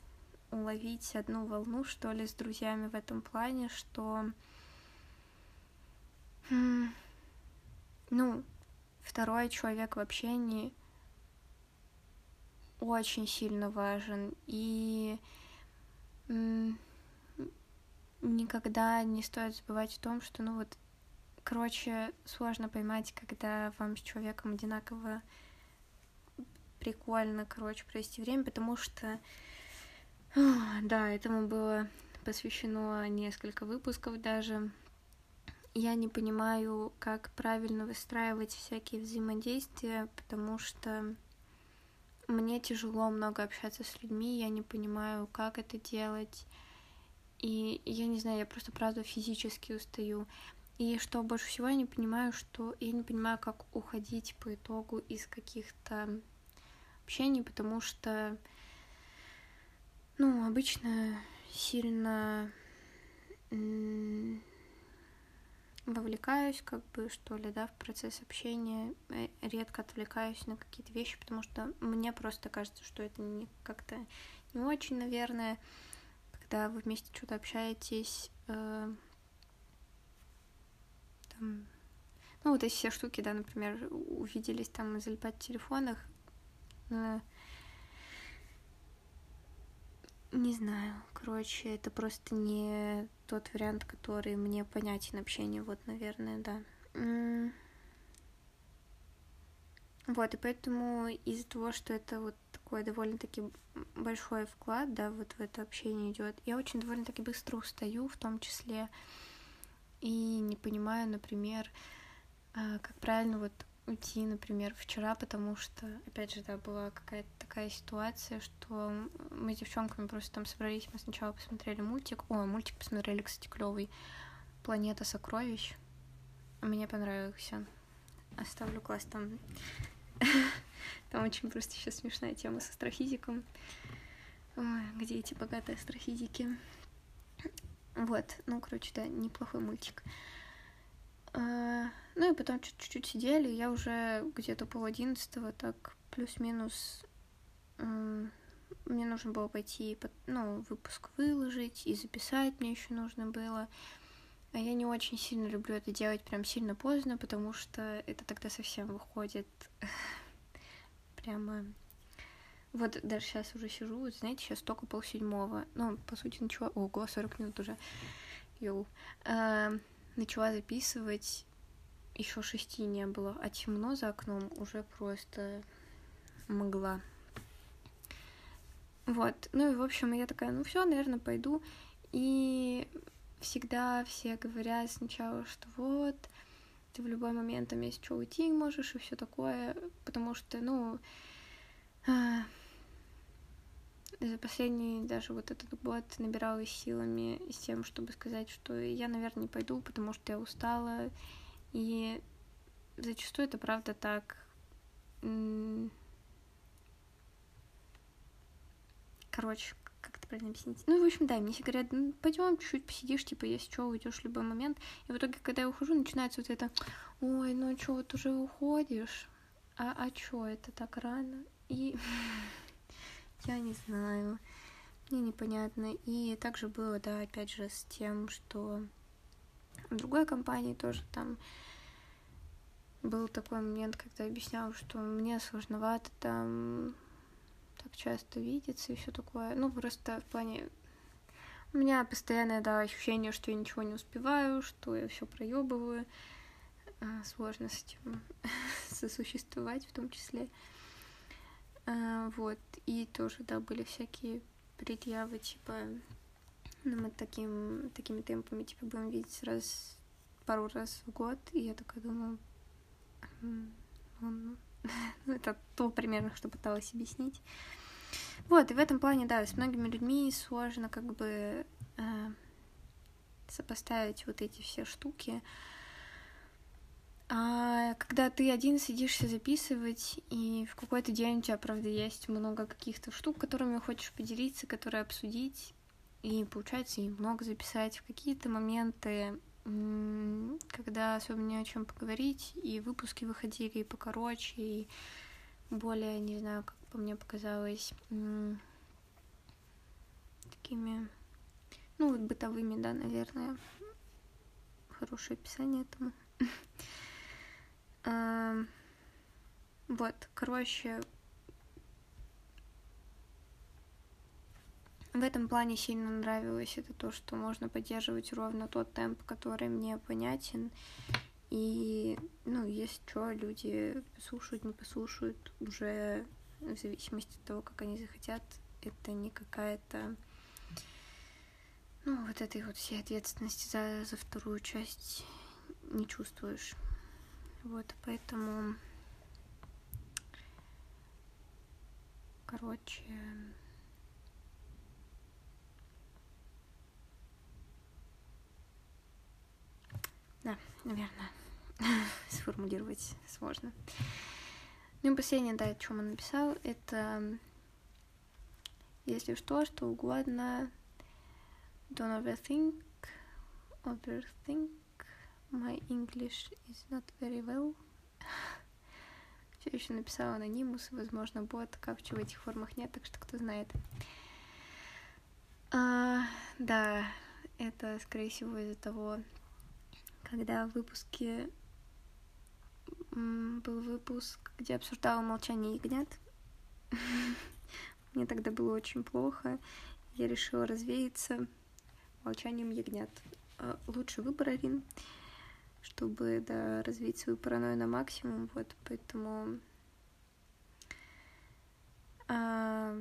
уловить одну волну, что ли, с друзьями в этом плане, что, ну, второй человек в общении — очень сильно важен. И никогда не стоит забывать о том, что, ну вот, короче, сложно поймать, когда вам с человеком одинаково прикольно, короче, провести время, потому что, да, этому было посвящено несколько выпусков даже. Я не понимаю, как правильно выстраивать всякие взаимодействия, потому что мне тяжело много общаться с людьми, я не понимаю, как это делать. И я не знаю, я просто правда физически устаю. И что больше всего я не понимаю, что я не понимаю, как уходить по итогу из каких-то общений, потому что, ну, обычно сильно вовлекаюсь, как бы, что ли, да, в процесс общения, э, редко отвлекаюсь на какие-то вещи, потому что мне просто кажется, что это не как-то не очень, наверное, когда вы вместе что-то общаетесь, э, там, ну, вот эти все штуки, да, например, увиделись там залипать в телефонах, э, не знаю, короче, это просто не тот вариант, который мне понятен общение, вот, наверное, да. Вот, и поэтому из-за того, что это вот такой довольно-таки большой вклад, да, вот в это общение идет, я очень довольно-таки быстро устаю, в том числе, и не понимаю, например, а, как правильно вот уйти, например, вчера, потому что, опять же, да, была какая-то такая ситуация, что мы с девчонками просто там собрались, мы сначала посмотрели мультик, о, мультик посмотрели, кстати, клевый, «Планета сокровищ», мне понравился, оставлю класс там Там очень просто сейчас смешная тема с астрофизиком. Где эти богатые астрофизики? Вот, ну, короче, да, неплохой мультик. А, ну и потом чуть-чуть сидели, я уже где-то пол одиннадцатого, так плюс-минус мне нужно было пойти, ну, выпуск выложить и записать мне еще нужно было. А я не очень сильно люблю это делать прям сильно поздно, потому что это тогда совсем выходит прямо... Вот даже сейчас уже сижу, знаете, сейчас только полседьмого. Ну, по сути, начала... Ого, 40 минут уже. Йоу. Начала записывать, еще шести не было, а темно за окном уже просто могла. Вот, ну и в общем, я такая, ну все, наверное, пойду. И всегда все говорят сначала, что вот, ты в любой момент там есть что уйти можешь и все такое, потому что, ну, а, за последний даже вот этот год набиралась силами с тем, чтобы сказать, что я, наверное, не пойду, потому что я устала, и зачастую это правда так. Короче, как это правильно объяснить? Ну, в общем, да, мне все говорят, ну, пойдем чуть-чуть посидишь, типа, если что, уйдешь в любой момент. И в итоге, когда я ухожу, начинается вот это, ой, ну что, вот уже уходишь? А, а что, это так рано? И я не знаю, мне непонятно. И также было, да, опять же, с тем, что в другой компании тоже там был такой момент, когда объяснял, что мне сложновато там так часто видеться и все такое. Ну, просто в плане... У меня постоянное, да, ощущение, что я ничего не успеваю, что я все проебываю. А, сложно с этим сосуществовать в том числе. А, вот. И тоже, да, были всякие предъявы, типа, ну, мы таким, такими темпами, типа, будем видеть раз, пару раз в год. И я такая думаю, ну, ну, это то примерно, что пыталась объяснить. Вот, и в этом плане, да, с многими людьми сложно как бы э, сопоставить вот эти все штуки. А когда ты один сидишься записывать, и в какой-то день у тебя, правда, есть много каких-то штук, которыми хочешь поделиться, которые обсудить, и получается и много записать в какие-то моменты, когда особо не о чем поговорить, и выпуски выходили и покороче, и более, не знаю, как по мне показалось, такими, ну, вот бытовыми, да, наверное. Хорошее описание этому. Вот, короче, В этом плане сильно нравилось это то, что можно поддерживать ровно тот темп, который мне понятен. И, ну, если что, люди послушают, не послушают, уже в зависимости от того, как они захотят, это не какая-то, ну, вот этой вот всей ответственности за, за вторую часть не чувствуешь. Вот, поэтому, короче, Да, наверное, сформулировать сложно. Ну и последнее, да, о чем он написал, это если что, что угодно, don't overthink, overthink, my English is not very well. Все еще написала анонимус, возможно, бот, капчи в этих формах нет, так что кто знает. А, да, это, скорее всего, из-за того, когда в выпуске был выпуск, где обсуждала молчание ягнят. Мне тогда было очень плохо. Я решила развеяться молчанием ягнят. А, лучший выбор, Арин, чтобы, да, развить свою паранойю на максимум, вот, поэтому... А...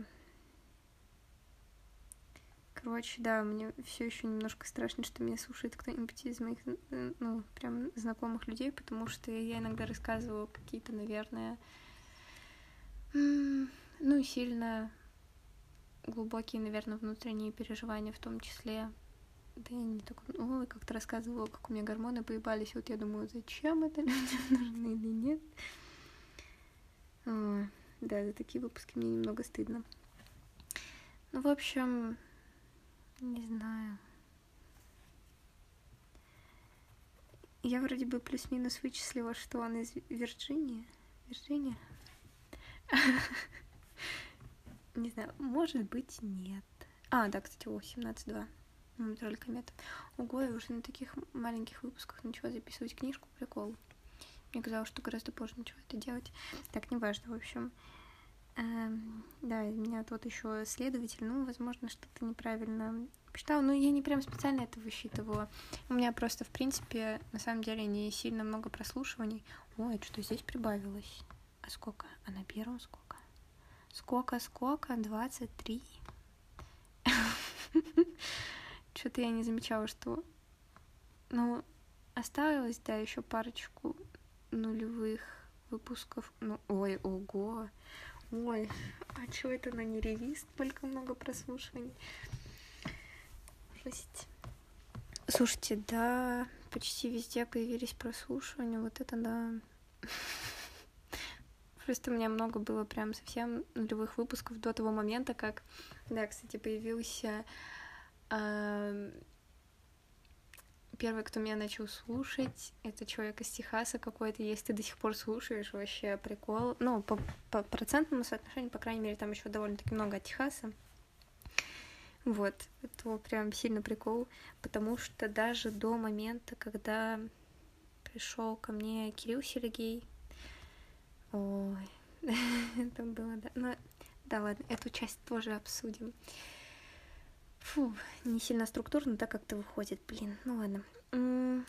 Короче, да, мне все еще немножко страшно, что меня слушает кто-нибудь из моих, э, ну, прям знакомых людей, потому что я иногда рассказываю какие-то, наверное, ну, сильно глубокие, наверное, внутренние переживания в том числе. Да я не так, ой, как-то рассказывала, как у меня гормоны поебались, вот я думаю, зачем это людям нужно или нет. О, да, за такие выпуски мне немного стыдно. Ну, в общем, не знаю. Я вроде бы плюс-минус вычислила, что он из Вирджинии. Вирджиния? Не знаю, может быть, нет. А, да, кстати, о, 17.2. Тролль комета. Ого, я уже на таких маленьких выпусках начала записывать книжку, прикол. Мне казалось, что гораздо позже начала это делать. Так, неважно, в общем. Эм, да, меня тут еще следователь, ну, возможно, что-то неправильно посчитала. Ну, я не прям специально это высчитывала. У меня просто, в принципе, на самом деле не сильно много прослушиваний. Ой, что здесь прибавилось? А сколько? А на первом сколько? Сколько, сколько? 23. Что-то я не замечала, что... Ну, оставилось, да, еще парочку нулевых выпусков. Ну, ой, ого. Ой, а чё это на неревист только много прослушиваний? Жесть. Слушайте, да, почти везде появились прослушивания, вот это да. Просто у меня много было прям совсем нулевых выпусков до того момента, как, да, кстати, появился первый, кто меня начал слушать, это человек из Техаса какой-то, если ты до сих пор слушаешь, вообще прикол. Ну, по, по процентному соотношению, по крайней мере, там еще довольно-таки много от Техаса. Вот, это прям сильно прикол, потому что даже до момента, когда пришел ко мне Кирилл Сергей, ой, это было, да, ну, да ладно, эту часть тоже обсудим. Фу, не сильно структурно, так как-то выходит, блин, ну ладно.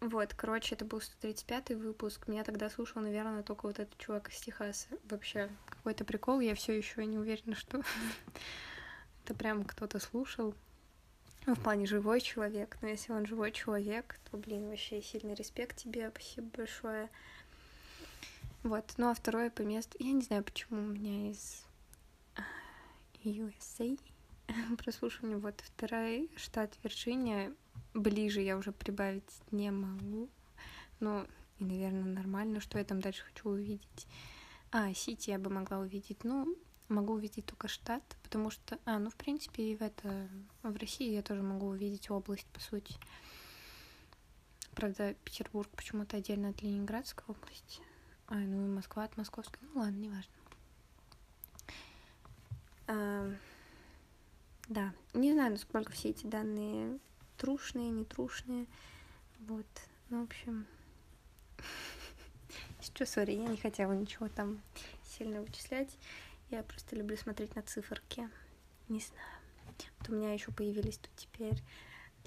Вот, короче, это был 135-й выпуск. Меня тогда слушал, наверное, только вот этот чувак из Техаса. Вообще, какой-то прикол. Я все еще не уверена, что это прям кто-то слушал. Ну, в плане живой человек. Но если он живой человек, то, блин, вообще сильный респект тебе. Спасибо большое. Вот. Ну, а второе по месту... Я не знаю, почему у меня из а, USA прослушивание. Вот второй штат Вирджиния. Ближе я уже прибавить не могу. Ну, и, наверное, нормально, что я там дальше хочу увидеть. А, Сити я бы могла увидеть. Ну, могу увидеть только штат, потому что... А, ну, в принципе, и в это... В России я тоже могу увидеть область, по сути. Правда, Петербург почему-то отдельно от Ленинградской области. А, ну и Москва от Московской. Ну ладно, неважно. А, да, не знаю, насколько все эти данные трушные, не трушные. Вот, ну, в общем... Что, сори, я не хотела ничего там сильно вычислять. Я просто люблю смотреть на циферки. Не знаю. Вот у меня еще появились тут теперь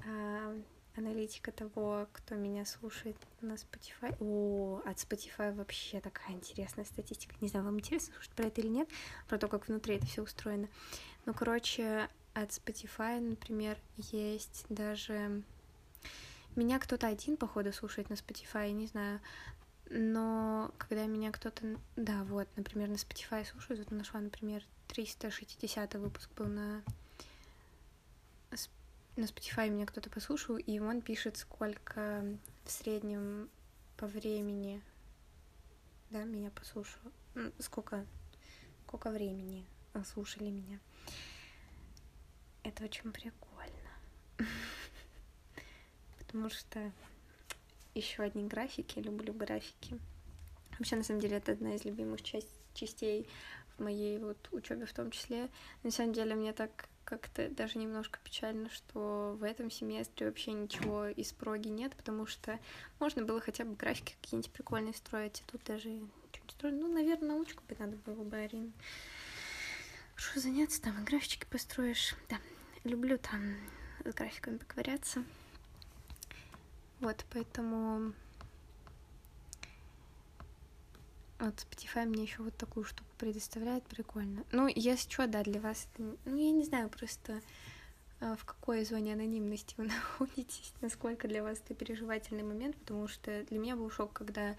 э, аналитика того, кто меня слушает на Spotify. О, от Spotify вообще такая интересная статистика. Не знаю, вам интересно слушать про это или нет, про то, как внутри это все устроено. Ну, короче, от Spotify, например, есть даже... Меня кто-то один, походу, слушает на Spotify, не знаю. Но когда меня кто-то... Да, вот, например, на Spotify слушают, вот нашла, например, 360 выпуск был на... На Spotify меня кто-то послушал, и он пишет, сколько в среднем по времени, да, меня послушал, сколько, сколько времени слушали меня. Это очень прикольно. Потому что еще одни графики, люблю графики. Вообще, на самом деле, это одна из любимых частей в моей вот учебе в том числе. На самом деле, мне так как-то даже немножко печально, что в этом семестре вообще ничего из проги нет, потому что можно было хотя бы графики какие-нибудь прикольные строить, а тут даже строить. Ну, наверное, научку бы надо было бы, Арин. Что заняться там, графички построишь. Да, люблю там с графиками поковыряться. Вот, поэтому вот Spotify мне еще вот такую штуку предоставляет, прикольно. Ну, если что, да, для вас это... Ну, я не знаю просто, а, в какой зоне анонимности вы находитесь, насколько для вас это переживательный момент, потому что для меня был шок, когда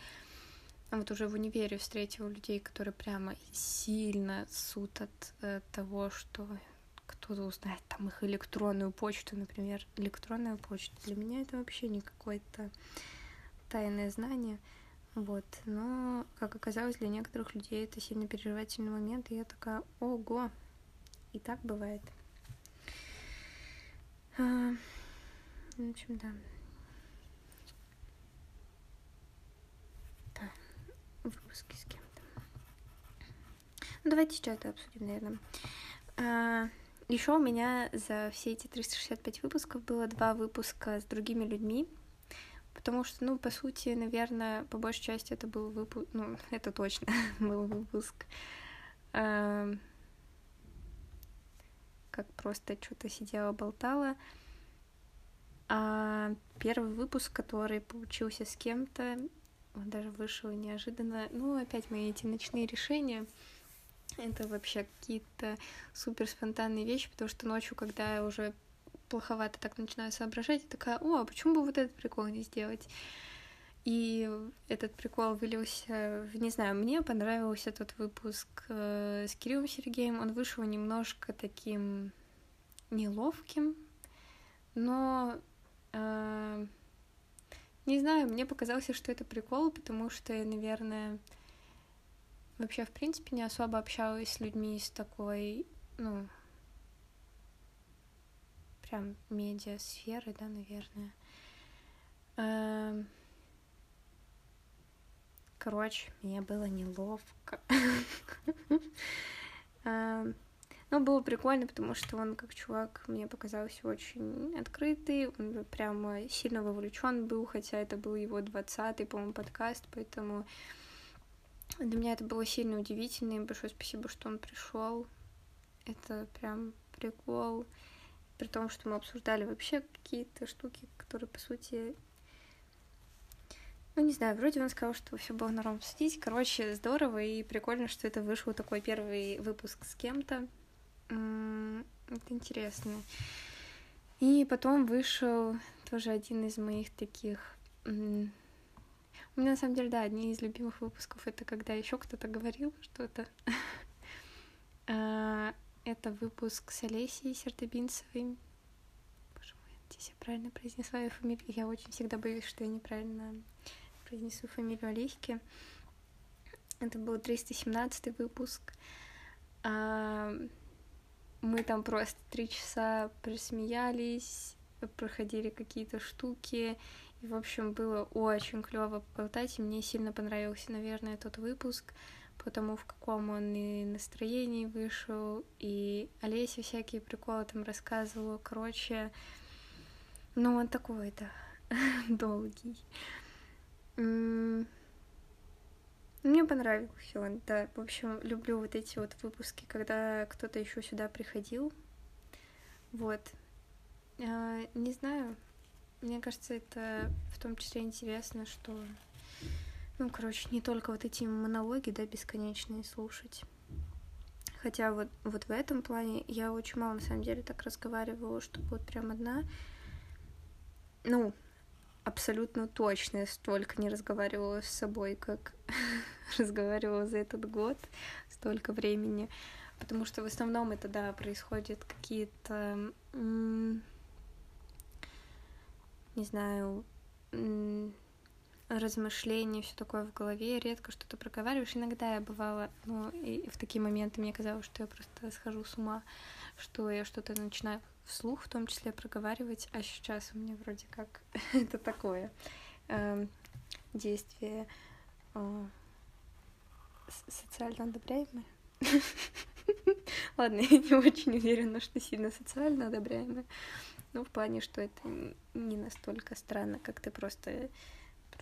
вот уже в универе встретила людей, которые прямо сильно сут от э, того, что кто-то узнает там их электронную почту, например, электронная почта. Для меня это вообще не какое-то тайное знание. Вот, но, как оказалось, для некоторых людей это сильно переживательный момент, и я такая, ого, и так бывает. А, в общем. Да, выпуски с кем-то. Ну, давайте сейчас это обсудим, наверное. А, еще у меня за все эти 365 выпусков было два выпуска с другими людьми, потому что, ну, по сути, наверное, по большей части это был выпуск, ну, это точно был выпуск, э, как просто что-то сидела, болтала. А первый выпуск, который получился с кем-то, он даже вышел неожиданно. Ну, опять мои эти ночные решения — это вообще какие-то супер спонтанные вещи, потому что ночью, когда я уже плоховато так начинаю соображать, я такая, о, а почему бы вот этот прикол не сделать? И этот прикол вылился не знаю, мне понравился этот выпуск э, с Кириллом Сергеем. Он вышел немножко таким неловким, но э, не знаю, мне показалось, что это прикол, потому что, наверное, вообще, в принципе, не особо общалась с людьми из такой, ну, прям медиа-сферы, да, наверное. Эм, короче, мне было неловко. Но было прикольно, потому что он, как чувак, мне показался очень открытый, он прямо сильно вовлечен был, хотя это был его двадцатый, по-моему, подкаст, поэтому для меня это было сильно удивительно, и большое спасибо, что он пришел. Это прям прикол. При том, что мы обсуждали вообще какие-то штуки, которые, по сути, ну, не знаю, вроде он сказал, что все было норм обсудить. Короче, здорово и прикольно, что это вышел такой первый выпуск с кем-то. Это интересно. И потом вышел тоже один из моих таких у меня на самом деле, да, одни из любимых выпусков это когда еще кто-то говорил что-то. А, это выпуск с Олесей Сердобинцевой. Боже мой, надеюсь, я правильно произнесла ее фамилию. Я очень всегда боюсь, что я неправильно произнесу фамилию Олеськи. Это был 317 выпуск. Мы там просто три часа присмеялись, проходили какие-то штуки, и, в общем, было очень клево поболтать, и мне сильно понравился, наверное, тот выпуск, потому в каком он и настроении вышел, и Олеся всякие приколы там рассказывала, короче, ну, он такой, да, долгий. Мне понравился он, да. В общем, люблю вот эти вот выпуски, когда кто-то еще сюда приходил. Вот. А, не знаю, мне кажется, это в том числе интересно, что, ну, короче, не только вот эти монологи, да, бесконечные слушать. Хотя вот, вот в этом плане я очень мало, на самом деле, так разговаривала, чтобы вот прям одна, ну, абсолютно точно я столько не разговаривала с собой, как разговаривала за этот год, столько времени, потому что в основном это, да, происходят какие-то не знаю, размышления, все такое в голове, редко что-то проговариваешь. Иногда я бывала, ну, и в такие моменты мне казалось, что я просто схожу с ума, что я что-то начинаю вслух в том числе проговаривать, а сейчас у меня вроде как это такое э, действие э, социально одобряемое. Ладно, я не очень уверена, что сильно социально одобряемое. Ну, в плане, что это не настолько странно, как ты просто,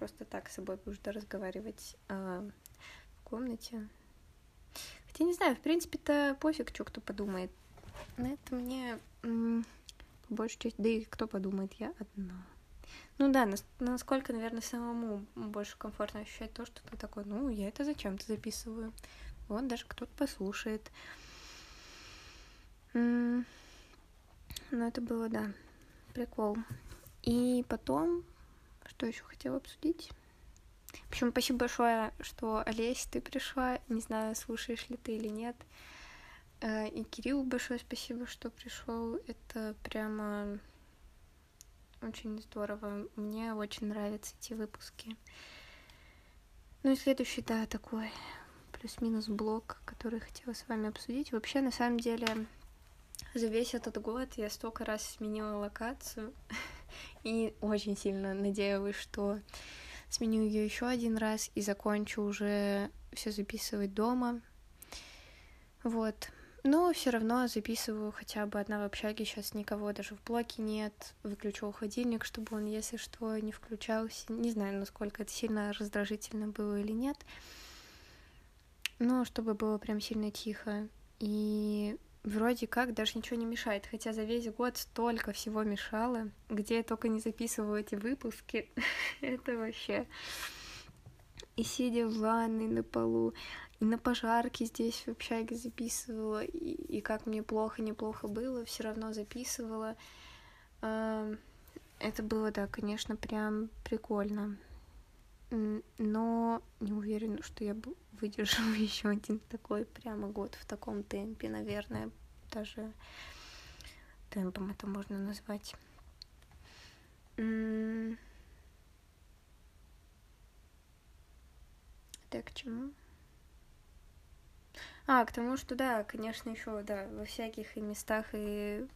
просто так с собой будешь разговаривать а, в комнате. Хотя не знаю, в принципе-то пофиг, что кто подумает. На это мне по большей части, да и кто подумает, я одна. Ну да, насколько, наверное, самому больше комфортно ощущать то, что ты такой, ну, я это зачем-то записываю. Вот даже кто-то послушает. Ну, это было, да, прикол. И потом, что еще хотела обсудить? В общем, спасибо большое, что, Олесь, ты пришла. Не знаю, слушаешь ли ты или нет. Э, и Кириллу большое спасибо, что пришел. Это прямо очень здорово. Мне очень нравятся эти выпуски. Ну и следующий, да, такой плюс-минус блок, который хотела с вами обсудить. Вообще, на самом деле, за весь этот год я столько раз сменила локацию и очень сильно надеялась, что сменю ее еще один раз и закончу уже все записывать дома. Вот. Но все равно записываю хотя бы одна в общаге, сейчас никого даже в блоке нет. Выключил холодильник, чтобы он, если что, не включался. Не знаю, насколько это сильно раздражительно было или нет. Но чтобы было прям сильно тихо. И вроде как даже ничего не мешает, хотя за весь год столько всего мешало, где я только не записываю эти выпуски, это вообще... И сидя в ванной на полу, и на пожарке здесь в общаге записывала, и, и как мне плохо-неплохо было, все равно записывала. Это было, да, конечно, прям прикольно. Но не уверена, что я выдержу еще один такой прямо год в таком темпе, наверное, даже темпом это можно назвать. Так, к чему? А, к тому, что да, конечно, еще, да, во всяких и местах, и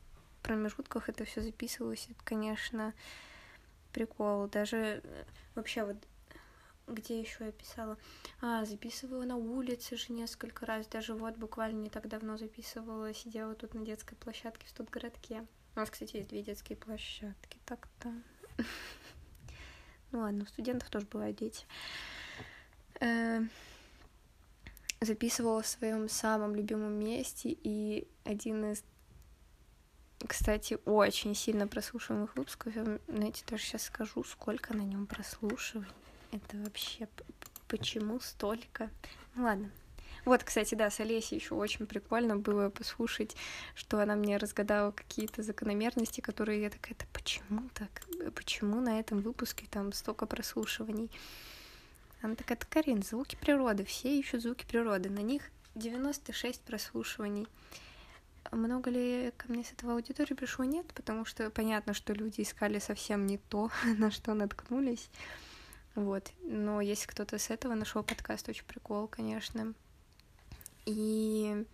промежутках это все записывалось, это, конечно, прикол. Даже э, вообще вот где еще я писала? А, записывала на улице же несколько раз. Даже вот буквально не так давно записывала, сидела тут на детской площадке в студгородке. У нас, кстати, есть две детские площадки, так-то. Ну ладно, у студентов тоже бывают дети. Э, записывала в своем самом любимом месте, и один из, кстати, очень сильно прослушиваемых выпусков, я, знаете, даже сейчас скажу, сколько на нем прослушиваний. Это вообще почему столько? Ну ладно. Вот, кстати, да, с Олесей еще очень прикольно было послушать, что она мне разгадала какие-то закономерности, которые я такая, это почему так? Почему на этом выпуске там столько прослушиваний? Она такая, это Карин, звуки природы, все ищут звуки природы, на них 96 прослушиваний. Много ли ко мне с этого аудитории пришло? Нет, потому что понятно, что люди искали совсем не то, на что наткнулись. Вот. Но если кто-то с этого нашел подкаст, очень прикол, конечно. И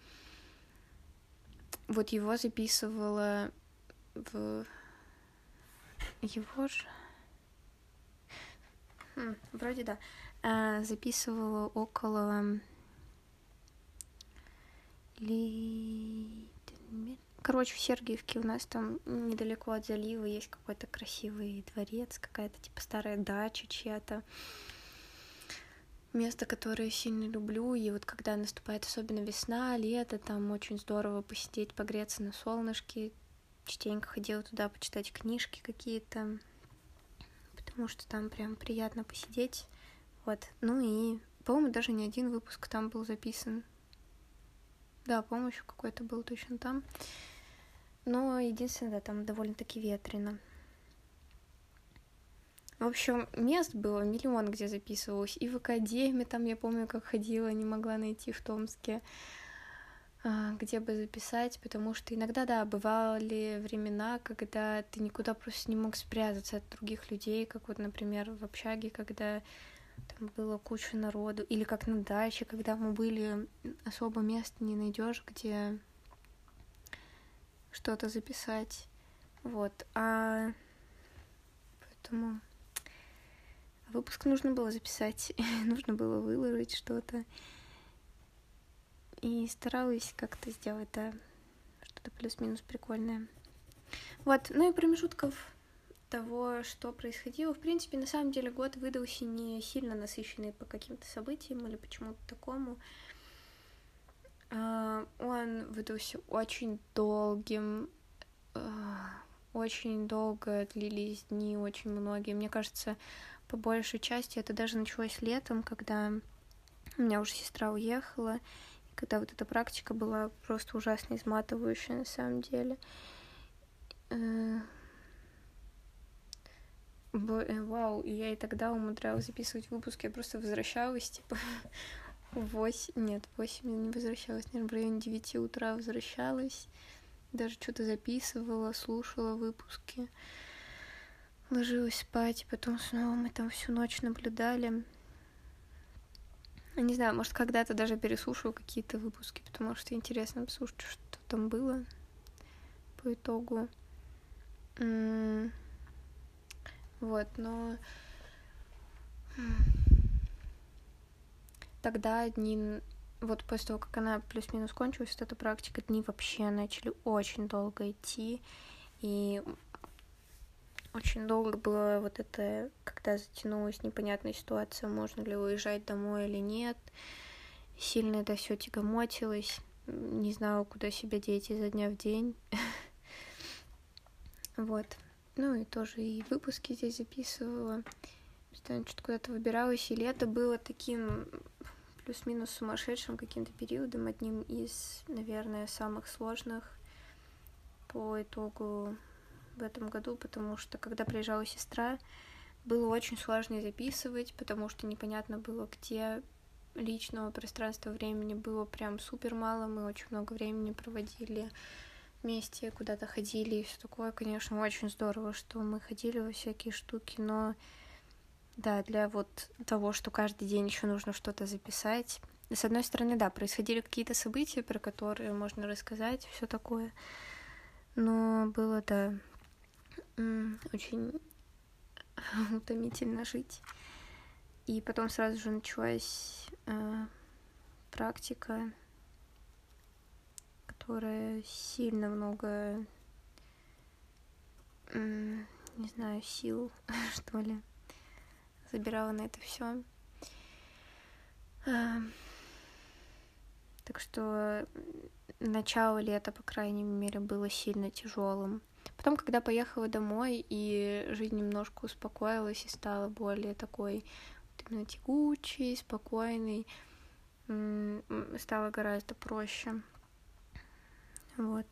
вот его записывала в его же хм, вроде да а, записывала около ли... Короче, в Сергиевке у нас там недалеко от залива есть какой-то красивый дворец, какая-то типа старая дача чья-то. Место, которое сильно люблю, и вот когда наступает особенно весна, лето, там очень здорово посидеть, погреться на солнышке. Частенько ходила туда почитать книжки какие-то, потому что там прям приятно посидеть. Вот. Ну и, по-моему, даже не один выпуск там был записан. Да, по-моему, еще какой-то был точно там. Но единственное, да, там довольно-таки ветрено. В общем, мест было миллион, где записывалась. И в академии там, я помню, как ходила, не могла найти в Томске, а, где бы записать, потому что иногда, да, бывали времена, когда ты никуда просто не мог спрятаться от других людей, как вот, например, в общаге, когда там было куча народу, или как на даче, когда мы были, особо места не найдешь, где что-то записать. Вот. А поэтому выпуск нужно было записать, нужно было выложить что-то. и старалась как-то сделать, да, что-то плюс-минус прикольное. Вот, ну и промежутков того, что происходило. В принципе, на самом деле год выдался не сильно насыщенный по каким-то событиям или почему-то такому. А, он выдался очень долгим, а, очень долго длились дни, очень многие. Мне кажется, по большей части это даже началось летом, когда у меня уже сестра уехала, и когда вот эта практика была просто ужасно изматывающая на самом деле. Э, э, вау, я и тогда умудрялась записывать выпуски, я просто возвращалась, типа, 8, нет, в 8 не возвращалась, наверное, в районе 9 утра возвращалась, даже что-то записывала, слушала выпуски, ложилась спать, потом снова мы там всю ночь наблюдали. Не знаю, может, когда-то даже переслушаю какие-то выпуски, потому что интересно послушать, что там было по итогу. Вот, но тогда дни, вот после того, как она плюс-минус кончилась, вот эта практика, дни вообще начали очень долго идти, и очень долго было вот это, когда затянулась непонятная ситуация, можно ли уезжать домой или нет. Сильно это все тягомотилось, не знала, куда себя деть изо дня в день. Вот. Ну и тоже и выпуски здесь записывала. Постоянно что-то куда-то выбиралась. И лето было таким плюс-минус сумасшедшим каким-то периодом, одним из, наверное, самых сложных по итогу в этом году, потому что когда приезжала сестра, было очень сложно записывать, потому что непонятно было, где личного пространства времени было прям супер мало, мы очень много времени проводили вместе куда-то ходили и все такое, конечно, очень здорово, что мы ходили во всякие штуки, но да, для вот того, что каждый день еще нужно что-то записать. С одной стороны, да, происходили какие-то события, про которые можно рассказать, все такое. Но было, да, очень утомительно жить. И потом сразу же началась э, практика которая сильно много, не знаю, сил, что ли, забирала на это все. Так что начало лета, по крайней мере, было сильно тяжелым. Потом, когда поехала домой, и жизнь немножко успокоилась и стала более такой вот именно тягучей, спокойной, стало гораздо проще. Вот.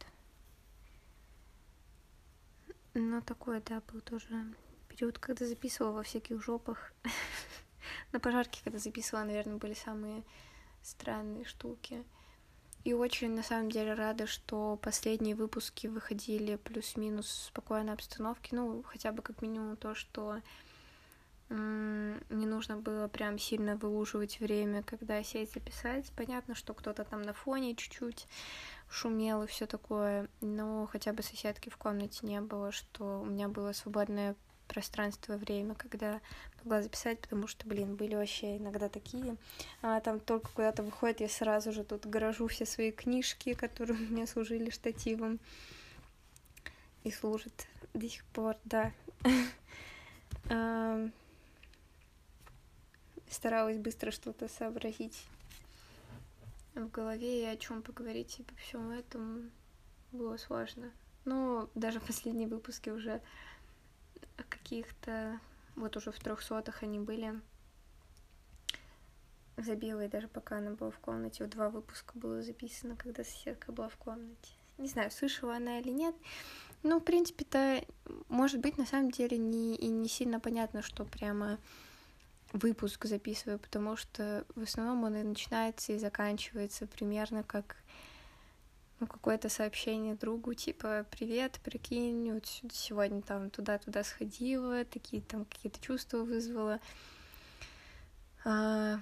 Но такой, да, был тоже период, когда записывала во всяких жопах. На пожарке, когда записывала, наверное, были самые странные штуки. И очень, на самом деле, рада, что последние выпуски выходили плюс-минус в спокойной обстановке. Ну, хотя бы как минимум то, что не нужно было прям сильно выуживать время, когда сесть записать. Понятно, что кто-то там на фоне чуть-чуть шумел и все такое, но хотя бы соседки в комнате не было, что у меня было свободное пространство и время, когда могла записать, потому что, блин, были вообще иногда такие. Она там только куда-то выходит, я сразу же тут гаражу все свои книжки, которые мне служили штативом. И служат до сих пор, да. Старалась быстро что-то сообразить в голове и о чем поговорить, и по всему этому было сложно. Но даже последние выпуски уже каких-то, вот уже в трехсотых они были. Забила, и даже пока она была в комнате, вот два выпуска было записано, когда соседка была в комнате. Не знаю, слышала она или нет. Ну, в принципе-то, может быть, на самом деле не, и не сильно понятно, что прямо выпуск записываю, потому что в основном он и начинается и заканчивается примерно как ну, какое-то сообщение другу, типа, привет, прикинь, вот сегодня там туда-туда сходила, такие там какие-то чувства вызвала. А,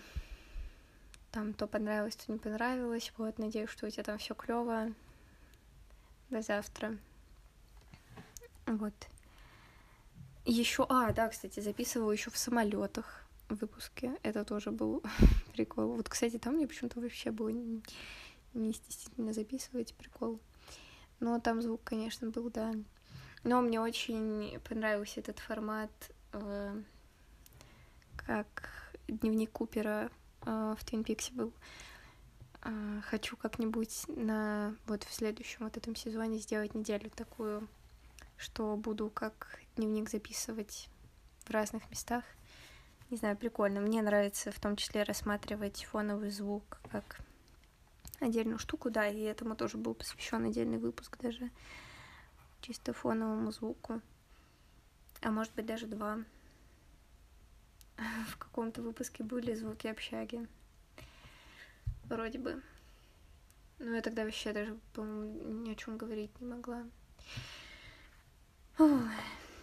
там то понравилось, то не понравилось. Вот, надеюсь, что у тебя там все клево. До завтра. Вот. Еще, а, да, кстати, записывала еще в самолетах выпуске. Это тоже был прикол. Вот, кстати, там мне почему-то вообще было не стеснительно записывать прикол. Но там звук, конечно, был, да. Но мне очень понравился этот формат, э, как дневник Купера э, в Твин Пиксе был. Э, хочу как-нибудь на вот в следующем вот этом сезоне сделать неделю такую, что буду как дневник записывать в разных местах. Не знаю, прикольно. Мне нравится в том числе рассматривать фоновый звук как отдельную штуку, да, и этому тоже был посвящен отдельный выпуск даже чисто фоновому звуку. А может быть даже два. В каком-то выпуске были звуки общаги. Вроде бы. Но я тогда вообще даже, по-моему, ни о чем говорить не могла. Ой.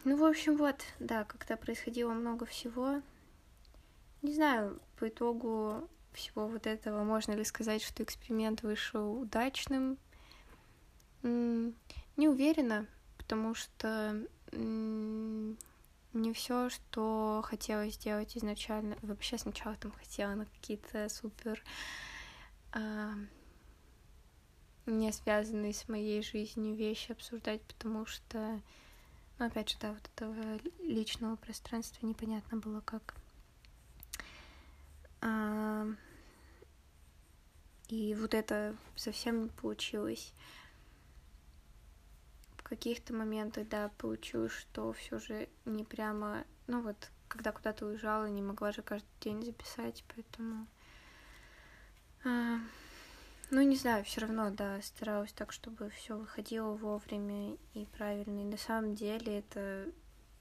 Ну, в общем, вот, да, как-то происходило много всего. Не знаю, по итогу всего вот этого можно ли сказать, что эксперимент вышел удачным. Не уверена, потому что не все, что хотела сделать изначально. Вообще сначала там хотела на какие-то супер а, не связанные с моей жизнью вещи обсуждать, потому что, ну, опять же, да, вот этого личного пространства непонятно было как. А, и вот это совсем не получилось. В каких-то моментах, да, получилось, что все же не прямо, ну вот, когда куда-то уезжала, не могла же каждый день записать, поэтому... А, ну, не знаю, все равно, да, старалась так, чтобы все выходило вовремя и правильно. И на самом деле это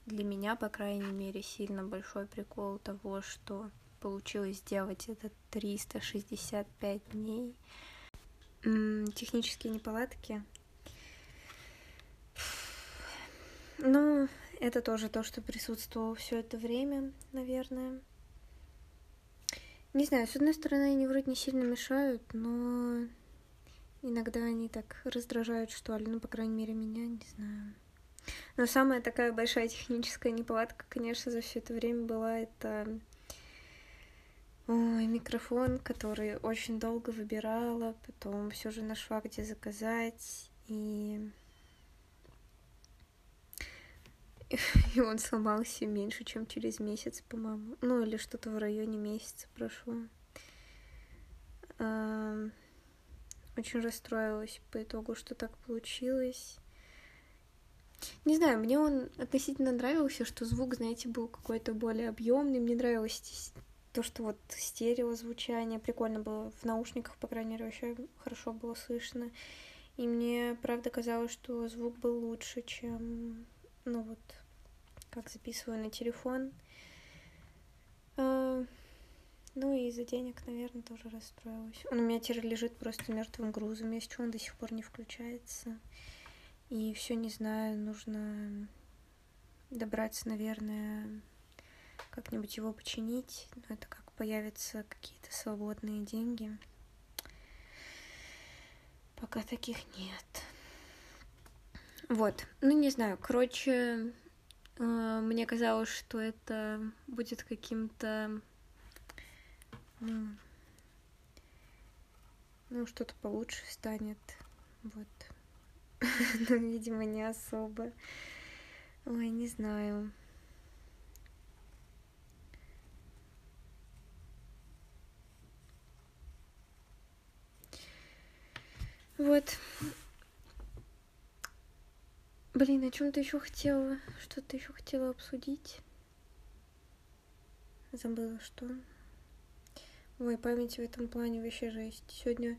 для меня, по крайней мере, сильно большой прикол того, что получилось сделать это 365 дней. Технические неполадки. Ну, это тоже то, что присутствовало все это время, наверное. Не знаю, с одной стороны, они вроде не сильно мешают, но иногда они так раздражают, что ли. Ну, по крайней мере, меня, не знаю. Но самая такая большая техническая неполадка, конечно, за все это время была это Ой, микрофон, который очень долго выбирала, потом все же нашла, где заказать, и и он сломался меньше, чем через месяц, по-моему. Ну, или что-то в районе месяца прошло. Очень расстроилась по итогу, что так получилось. Не знаю, мне он относительно нравился, что звук, знаете, был какой-то более объемный. Мне нравилось то, что вот стереозвучание прикольно было в наушниках, по крайней мере, вообще хорошо было слышно. И мне, правда, казалось, что звук был лучше, чем, ну вот, как записываю на телефон. А, ну и из-за денег, наверное, тоже расстроилась. Он у меня теперь лежит просто мертвым грузом, если что, он до сих пор не включается. И все не знаю, нужно добраться, наверное, как-нибудь его починить. Но это как появятся какие-то свободные деньги. Пока таких нет. Вот. Ну, не знаю. Короче, э, мне казалось, что это будет каким-то... Ну, ну, что-то получше станет. Вот. Но, видимо, не особо. Ой, не знаю. Вот. Блин, о чем ты еще хотела? Что ты еще хотела обсудить? Забыла, что. Ой, память в этом плане вообще жесть. Сегодня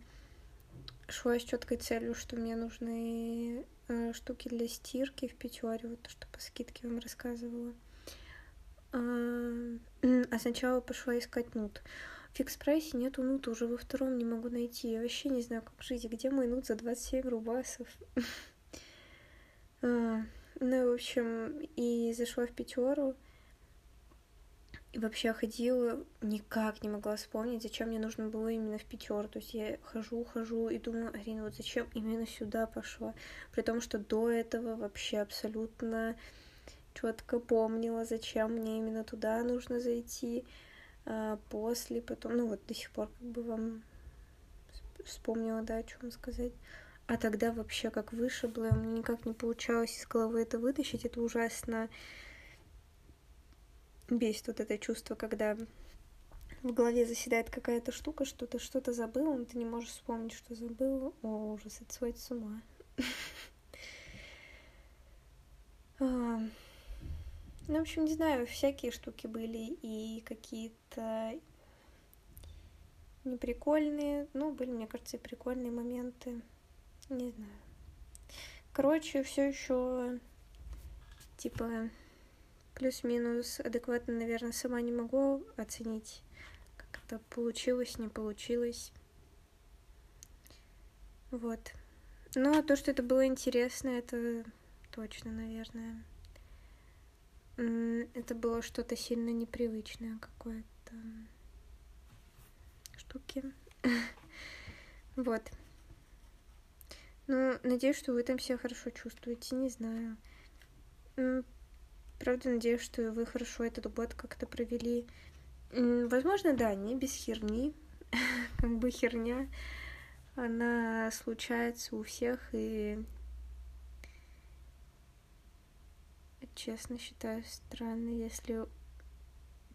шла с четкой целью, что мне нужны э, штуки для стирки в пятере, вот то, что по скидке вам рассказывала. А, а сначала пошла искать нут. Фикс-прайсе нету нута, уже во втором не могу найти. Я вообще не знаю, как жить. Где мой нут за 27 рубасов? а, ну, в общем, и зашла в пятеру. И вообще ходила, никак не могла вспомнить, зачем мне нужно было именно в пятеру. То есть я хожу, хожу и думаю, Арина, вот зачем именно сюда пошла? При том, что до этого вообще абсолютно четко помнила, зачем мне именно туда нужно зайти а после, потом, ну вот до сих пор как бы вам вспомнила, да, о чем сказать. А тогда вообще как вышибло, мне никак не получалось из головы это вытащить. Это ужасно бесит вот это чувство, когда в голове заседает какая-то штука, что ты что-то забыл, но ты не можешь вспомнить, что забыл. О, ужас, это сводит с ума. Ну, в общем, не знаю, всякие штуки были и какие-то неприкольные. Ну, были, мне кажется, и прикольные моменты. Не знаю. Короче, все еще типа плюс-минус адекватно, наверное, сама не могу оценить, как это получилось, не получилось. Вот. Ну, а то, что это было интересно, это точно, наверное. Это было что-то сильно непривычное какое-то штуки. Вот. Ну, надеюсь, что вы там себя хорошо чувствуете, не знаю. Правда, надеюсь, что вы хорошо этот год как-то провели. Возможно, да, не без херни. как бы херня, она случается у всех, и честно считаю странно, если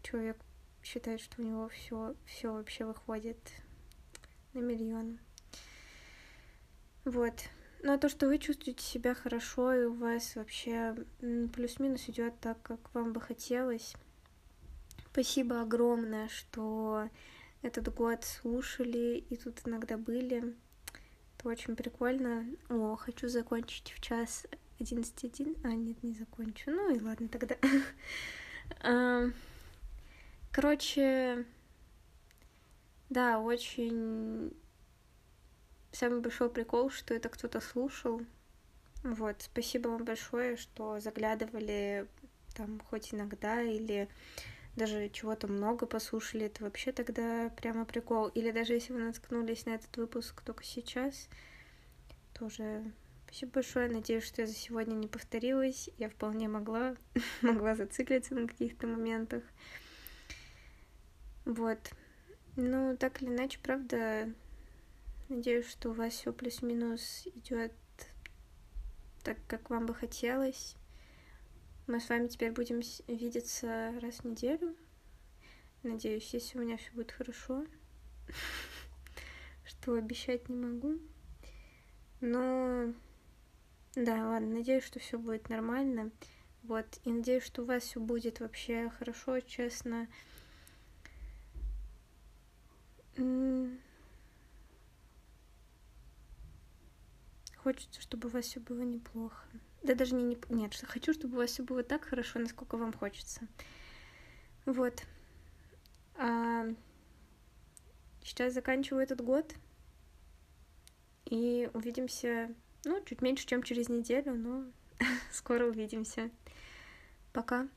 человек считает, что у него все, все вообще выходит на миллион. Вот. А то, что вы чувствуете себя хорошо, и у вас вообще плюс-минус идет так, как вам бы хотелось. Спасибо огромное, что этот год слушали и тут иногда были. Это очень прикольно. О, хочу закончить в час 11.1. А, нет, не закончу. Ну и ладно тогда. Короче, да, очень самый большой прикол, что это кто-то слушал. Вот, спасибо вам большое, что заглядывали там хоть иногда или даже чего-то много послушали, это вообще тогда прямо прикол. Или даже если вы наткнулись на этот выпуск только сейчас, тоже спасибо большое. Надеюсь, что я за сегодня не повторилась. Я вполне могла, могла зациклиться на каких-то моментах. Вот. Ну, так или иначе, правда, Надеюсь, что у вас все плюс-минус идет так, как вам бы хотелось. Мы с вами теперь будем видеться раз в неделю. Надеюсь, если у меня все будет хорошо, что обещать не могу. Но да, ладно, надеюсь, что все будет нормально. Вот, и надеюсь, что у вас все будет вообще хорошо, честно. Хочется, чтобы у вас все было неплохо. Да даже не, не нет, что хочу, чтобы у вас все было так хорошо, насколько вам хочется. Вот. А сейчас заканчиваю этот год. И увидимся, ну, чуть меньше, чем через неделю, но скоро увидимся. Пока.